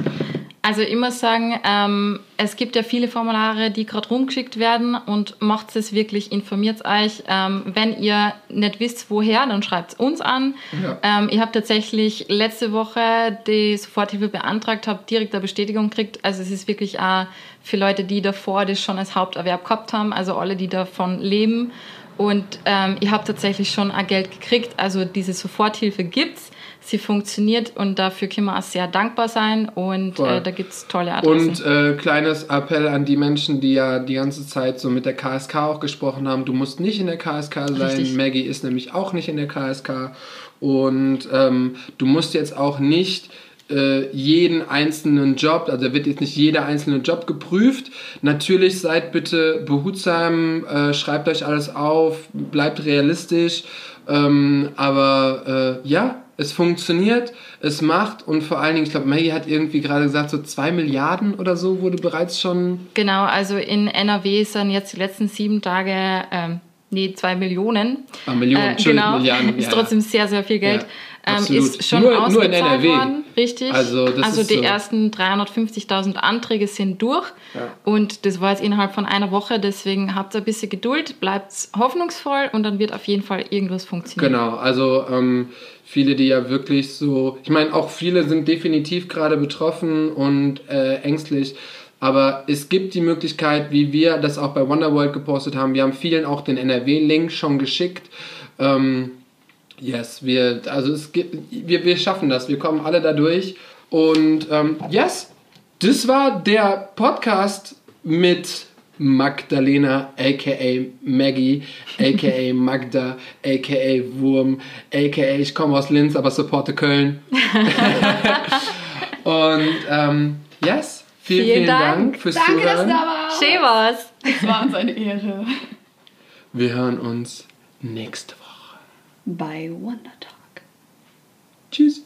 Also ich muss sagen, ähm, es gibt ja viele Formulare, die gerade rumgeschickt werden und macht es wirklich, informiert euch. Ähm, wenn ihr nicht wisst, woher, dann schreibt es uns an. Ja. Ähm, ich habe tatsächlich letzte Woche die Soforthilfe beantragt, habe direkt eine Bestätigung gekriegt. Also es ist wirklich auch für Leute, die davor das schon als Haupterwerb gehabt haben, also alle, die davon leben. Und ähm, ich habe tatsächlich schon ein Geld gekriegt. Also diese Soforthilfe gibt's sie funktioniert und dafür können wir auch sehr dankbar sein und äh, da gibt es tolle Adressen. Und äh, kleines Appell an die Menschen, die ja die ganze Zeit so mit der KSK auch gesprochen haben, du musst nicht in der KSK sein. Richtig. Maggie ist nämlich auch nicht in der KSK. Und ähm, du musst jetzt auch nicht äh, jeden einzelnen Job, also da wird jetzt nicht jeder einzelne Job geprüft. Natürlich seid bitte behutsam, äh, schreibt euch alles auf, bleibt realistisch. Ähm, aber äh, ja, es funktioniert, es macht und vor allen Dingen, ich glaube, Maggie hat irgendwie gerade gesagt, so zwei Milliarden oder so wurde bereits schon. Genau, also in NRW sind jetzt die letzten sieben Tage, ähm, nee, zwei Millionen. Ah, Millionen, Äh, genau, Milliarden. ist ja, trotzdem sehr, sehr viel Geld. Ja, ähm, ist schon Nur- nur in worden, richtig. Also also die so. ersten 350.000 Anträge sind durch Ja. und das war jetzt innerhalb von einer Woche, deswegen habt ein bisschen Geduld, bleibt hoffnungsvoll und dann wird auf jeden Fall irgendwas funktionieren. Genau, also ähm, viele, die ja wirklich so, ich meine, auch viele sind definitiv gerade betroffen und äh, ängstlich, aber es gibt die Möglichkeit, wie wir das auch bei Wonderworld gepostet haben, wir haben vielen auch den NRW-Link schon geschickt. Ähm, yes, wir, also es gibt, wir, wir schaffen das, wir kommen alle da durch und ähm, yes, das war der Podcast mit Magdalena, aka Maggie, aka Magda, aka Wurm, aka ich komme aus Linz, aber supporte Köln. Und ähm, yes, vielen, vielen, Vielen Dank. Dank. fürs Danke, dass Zuhören. du da warst. Schön war's. Es war uns eine Ehre. Wir hören uns nächste Woche. Bei Wonder Talk. Tschüss.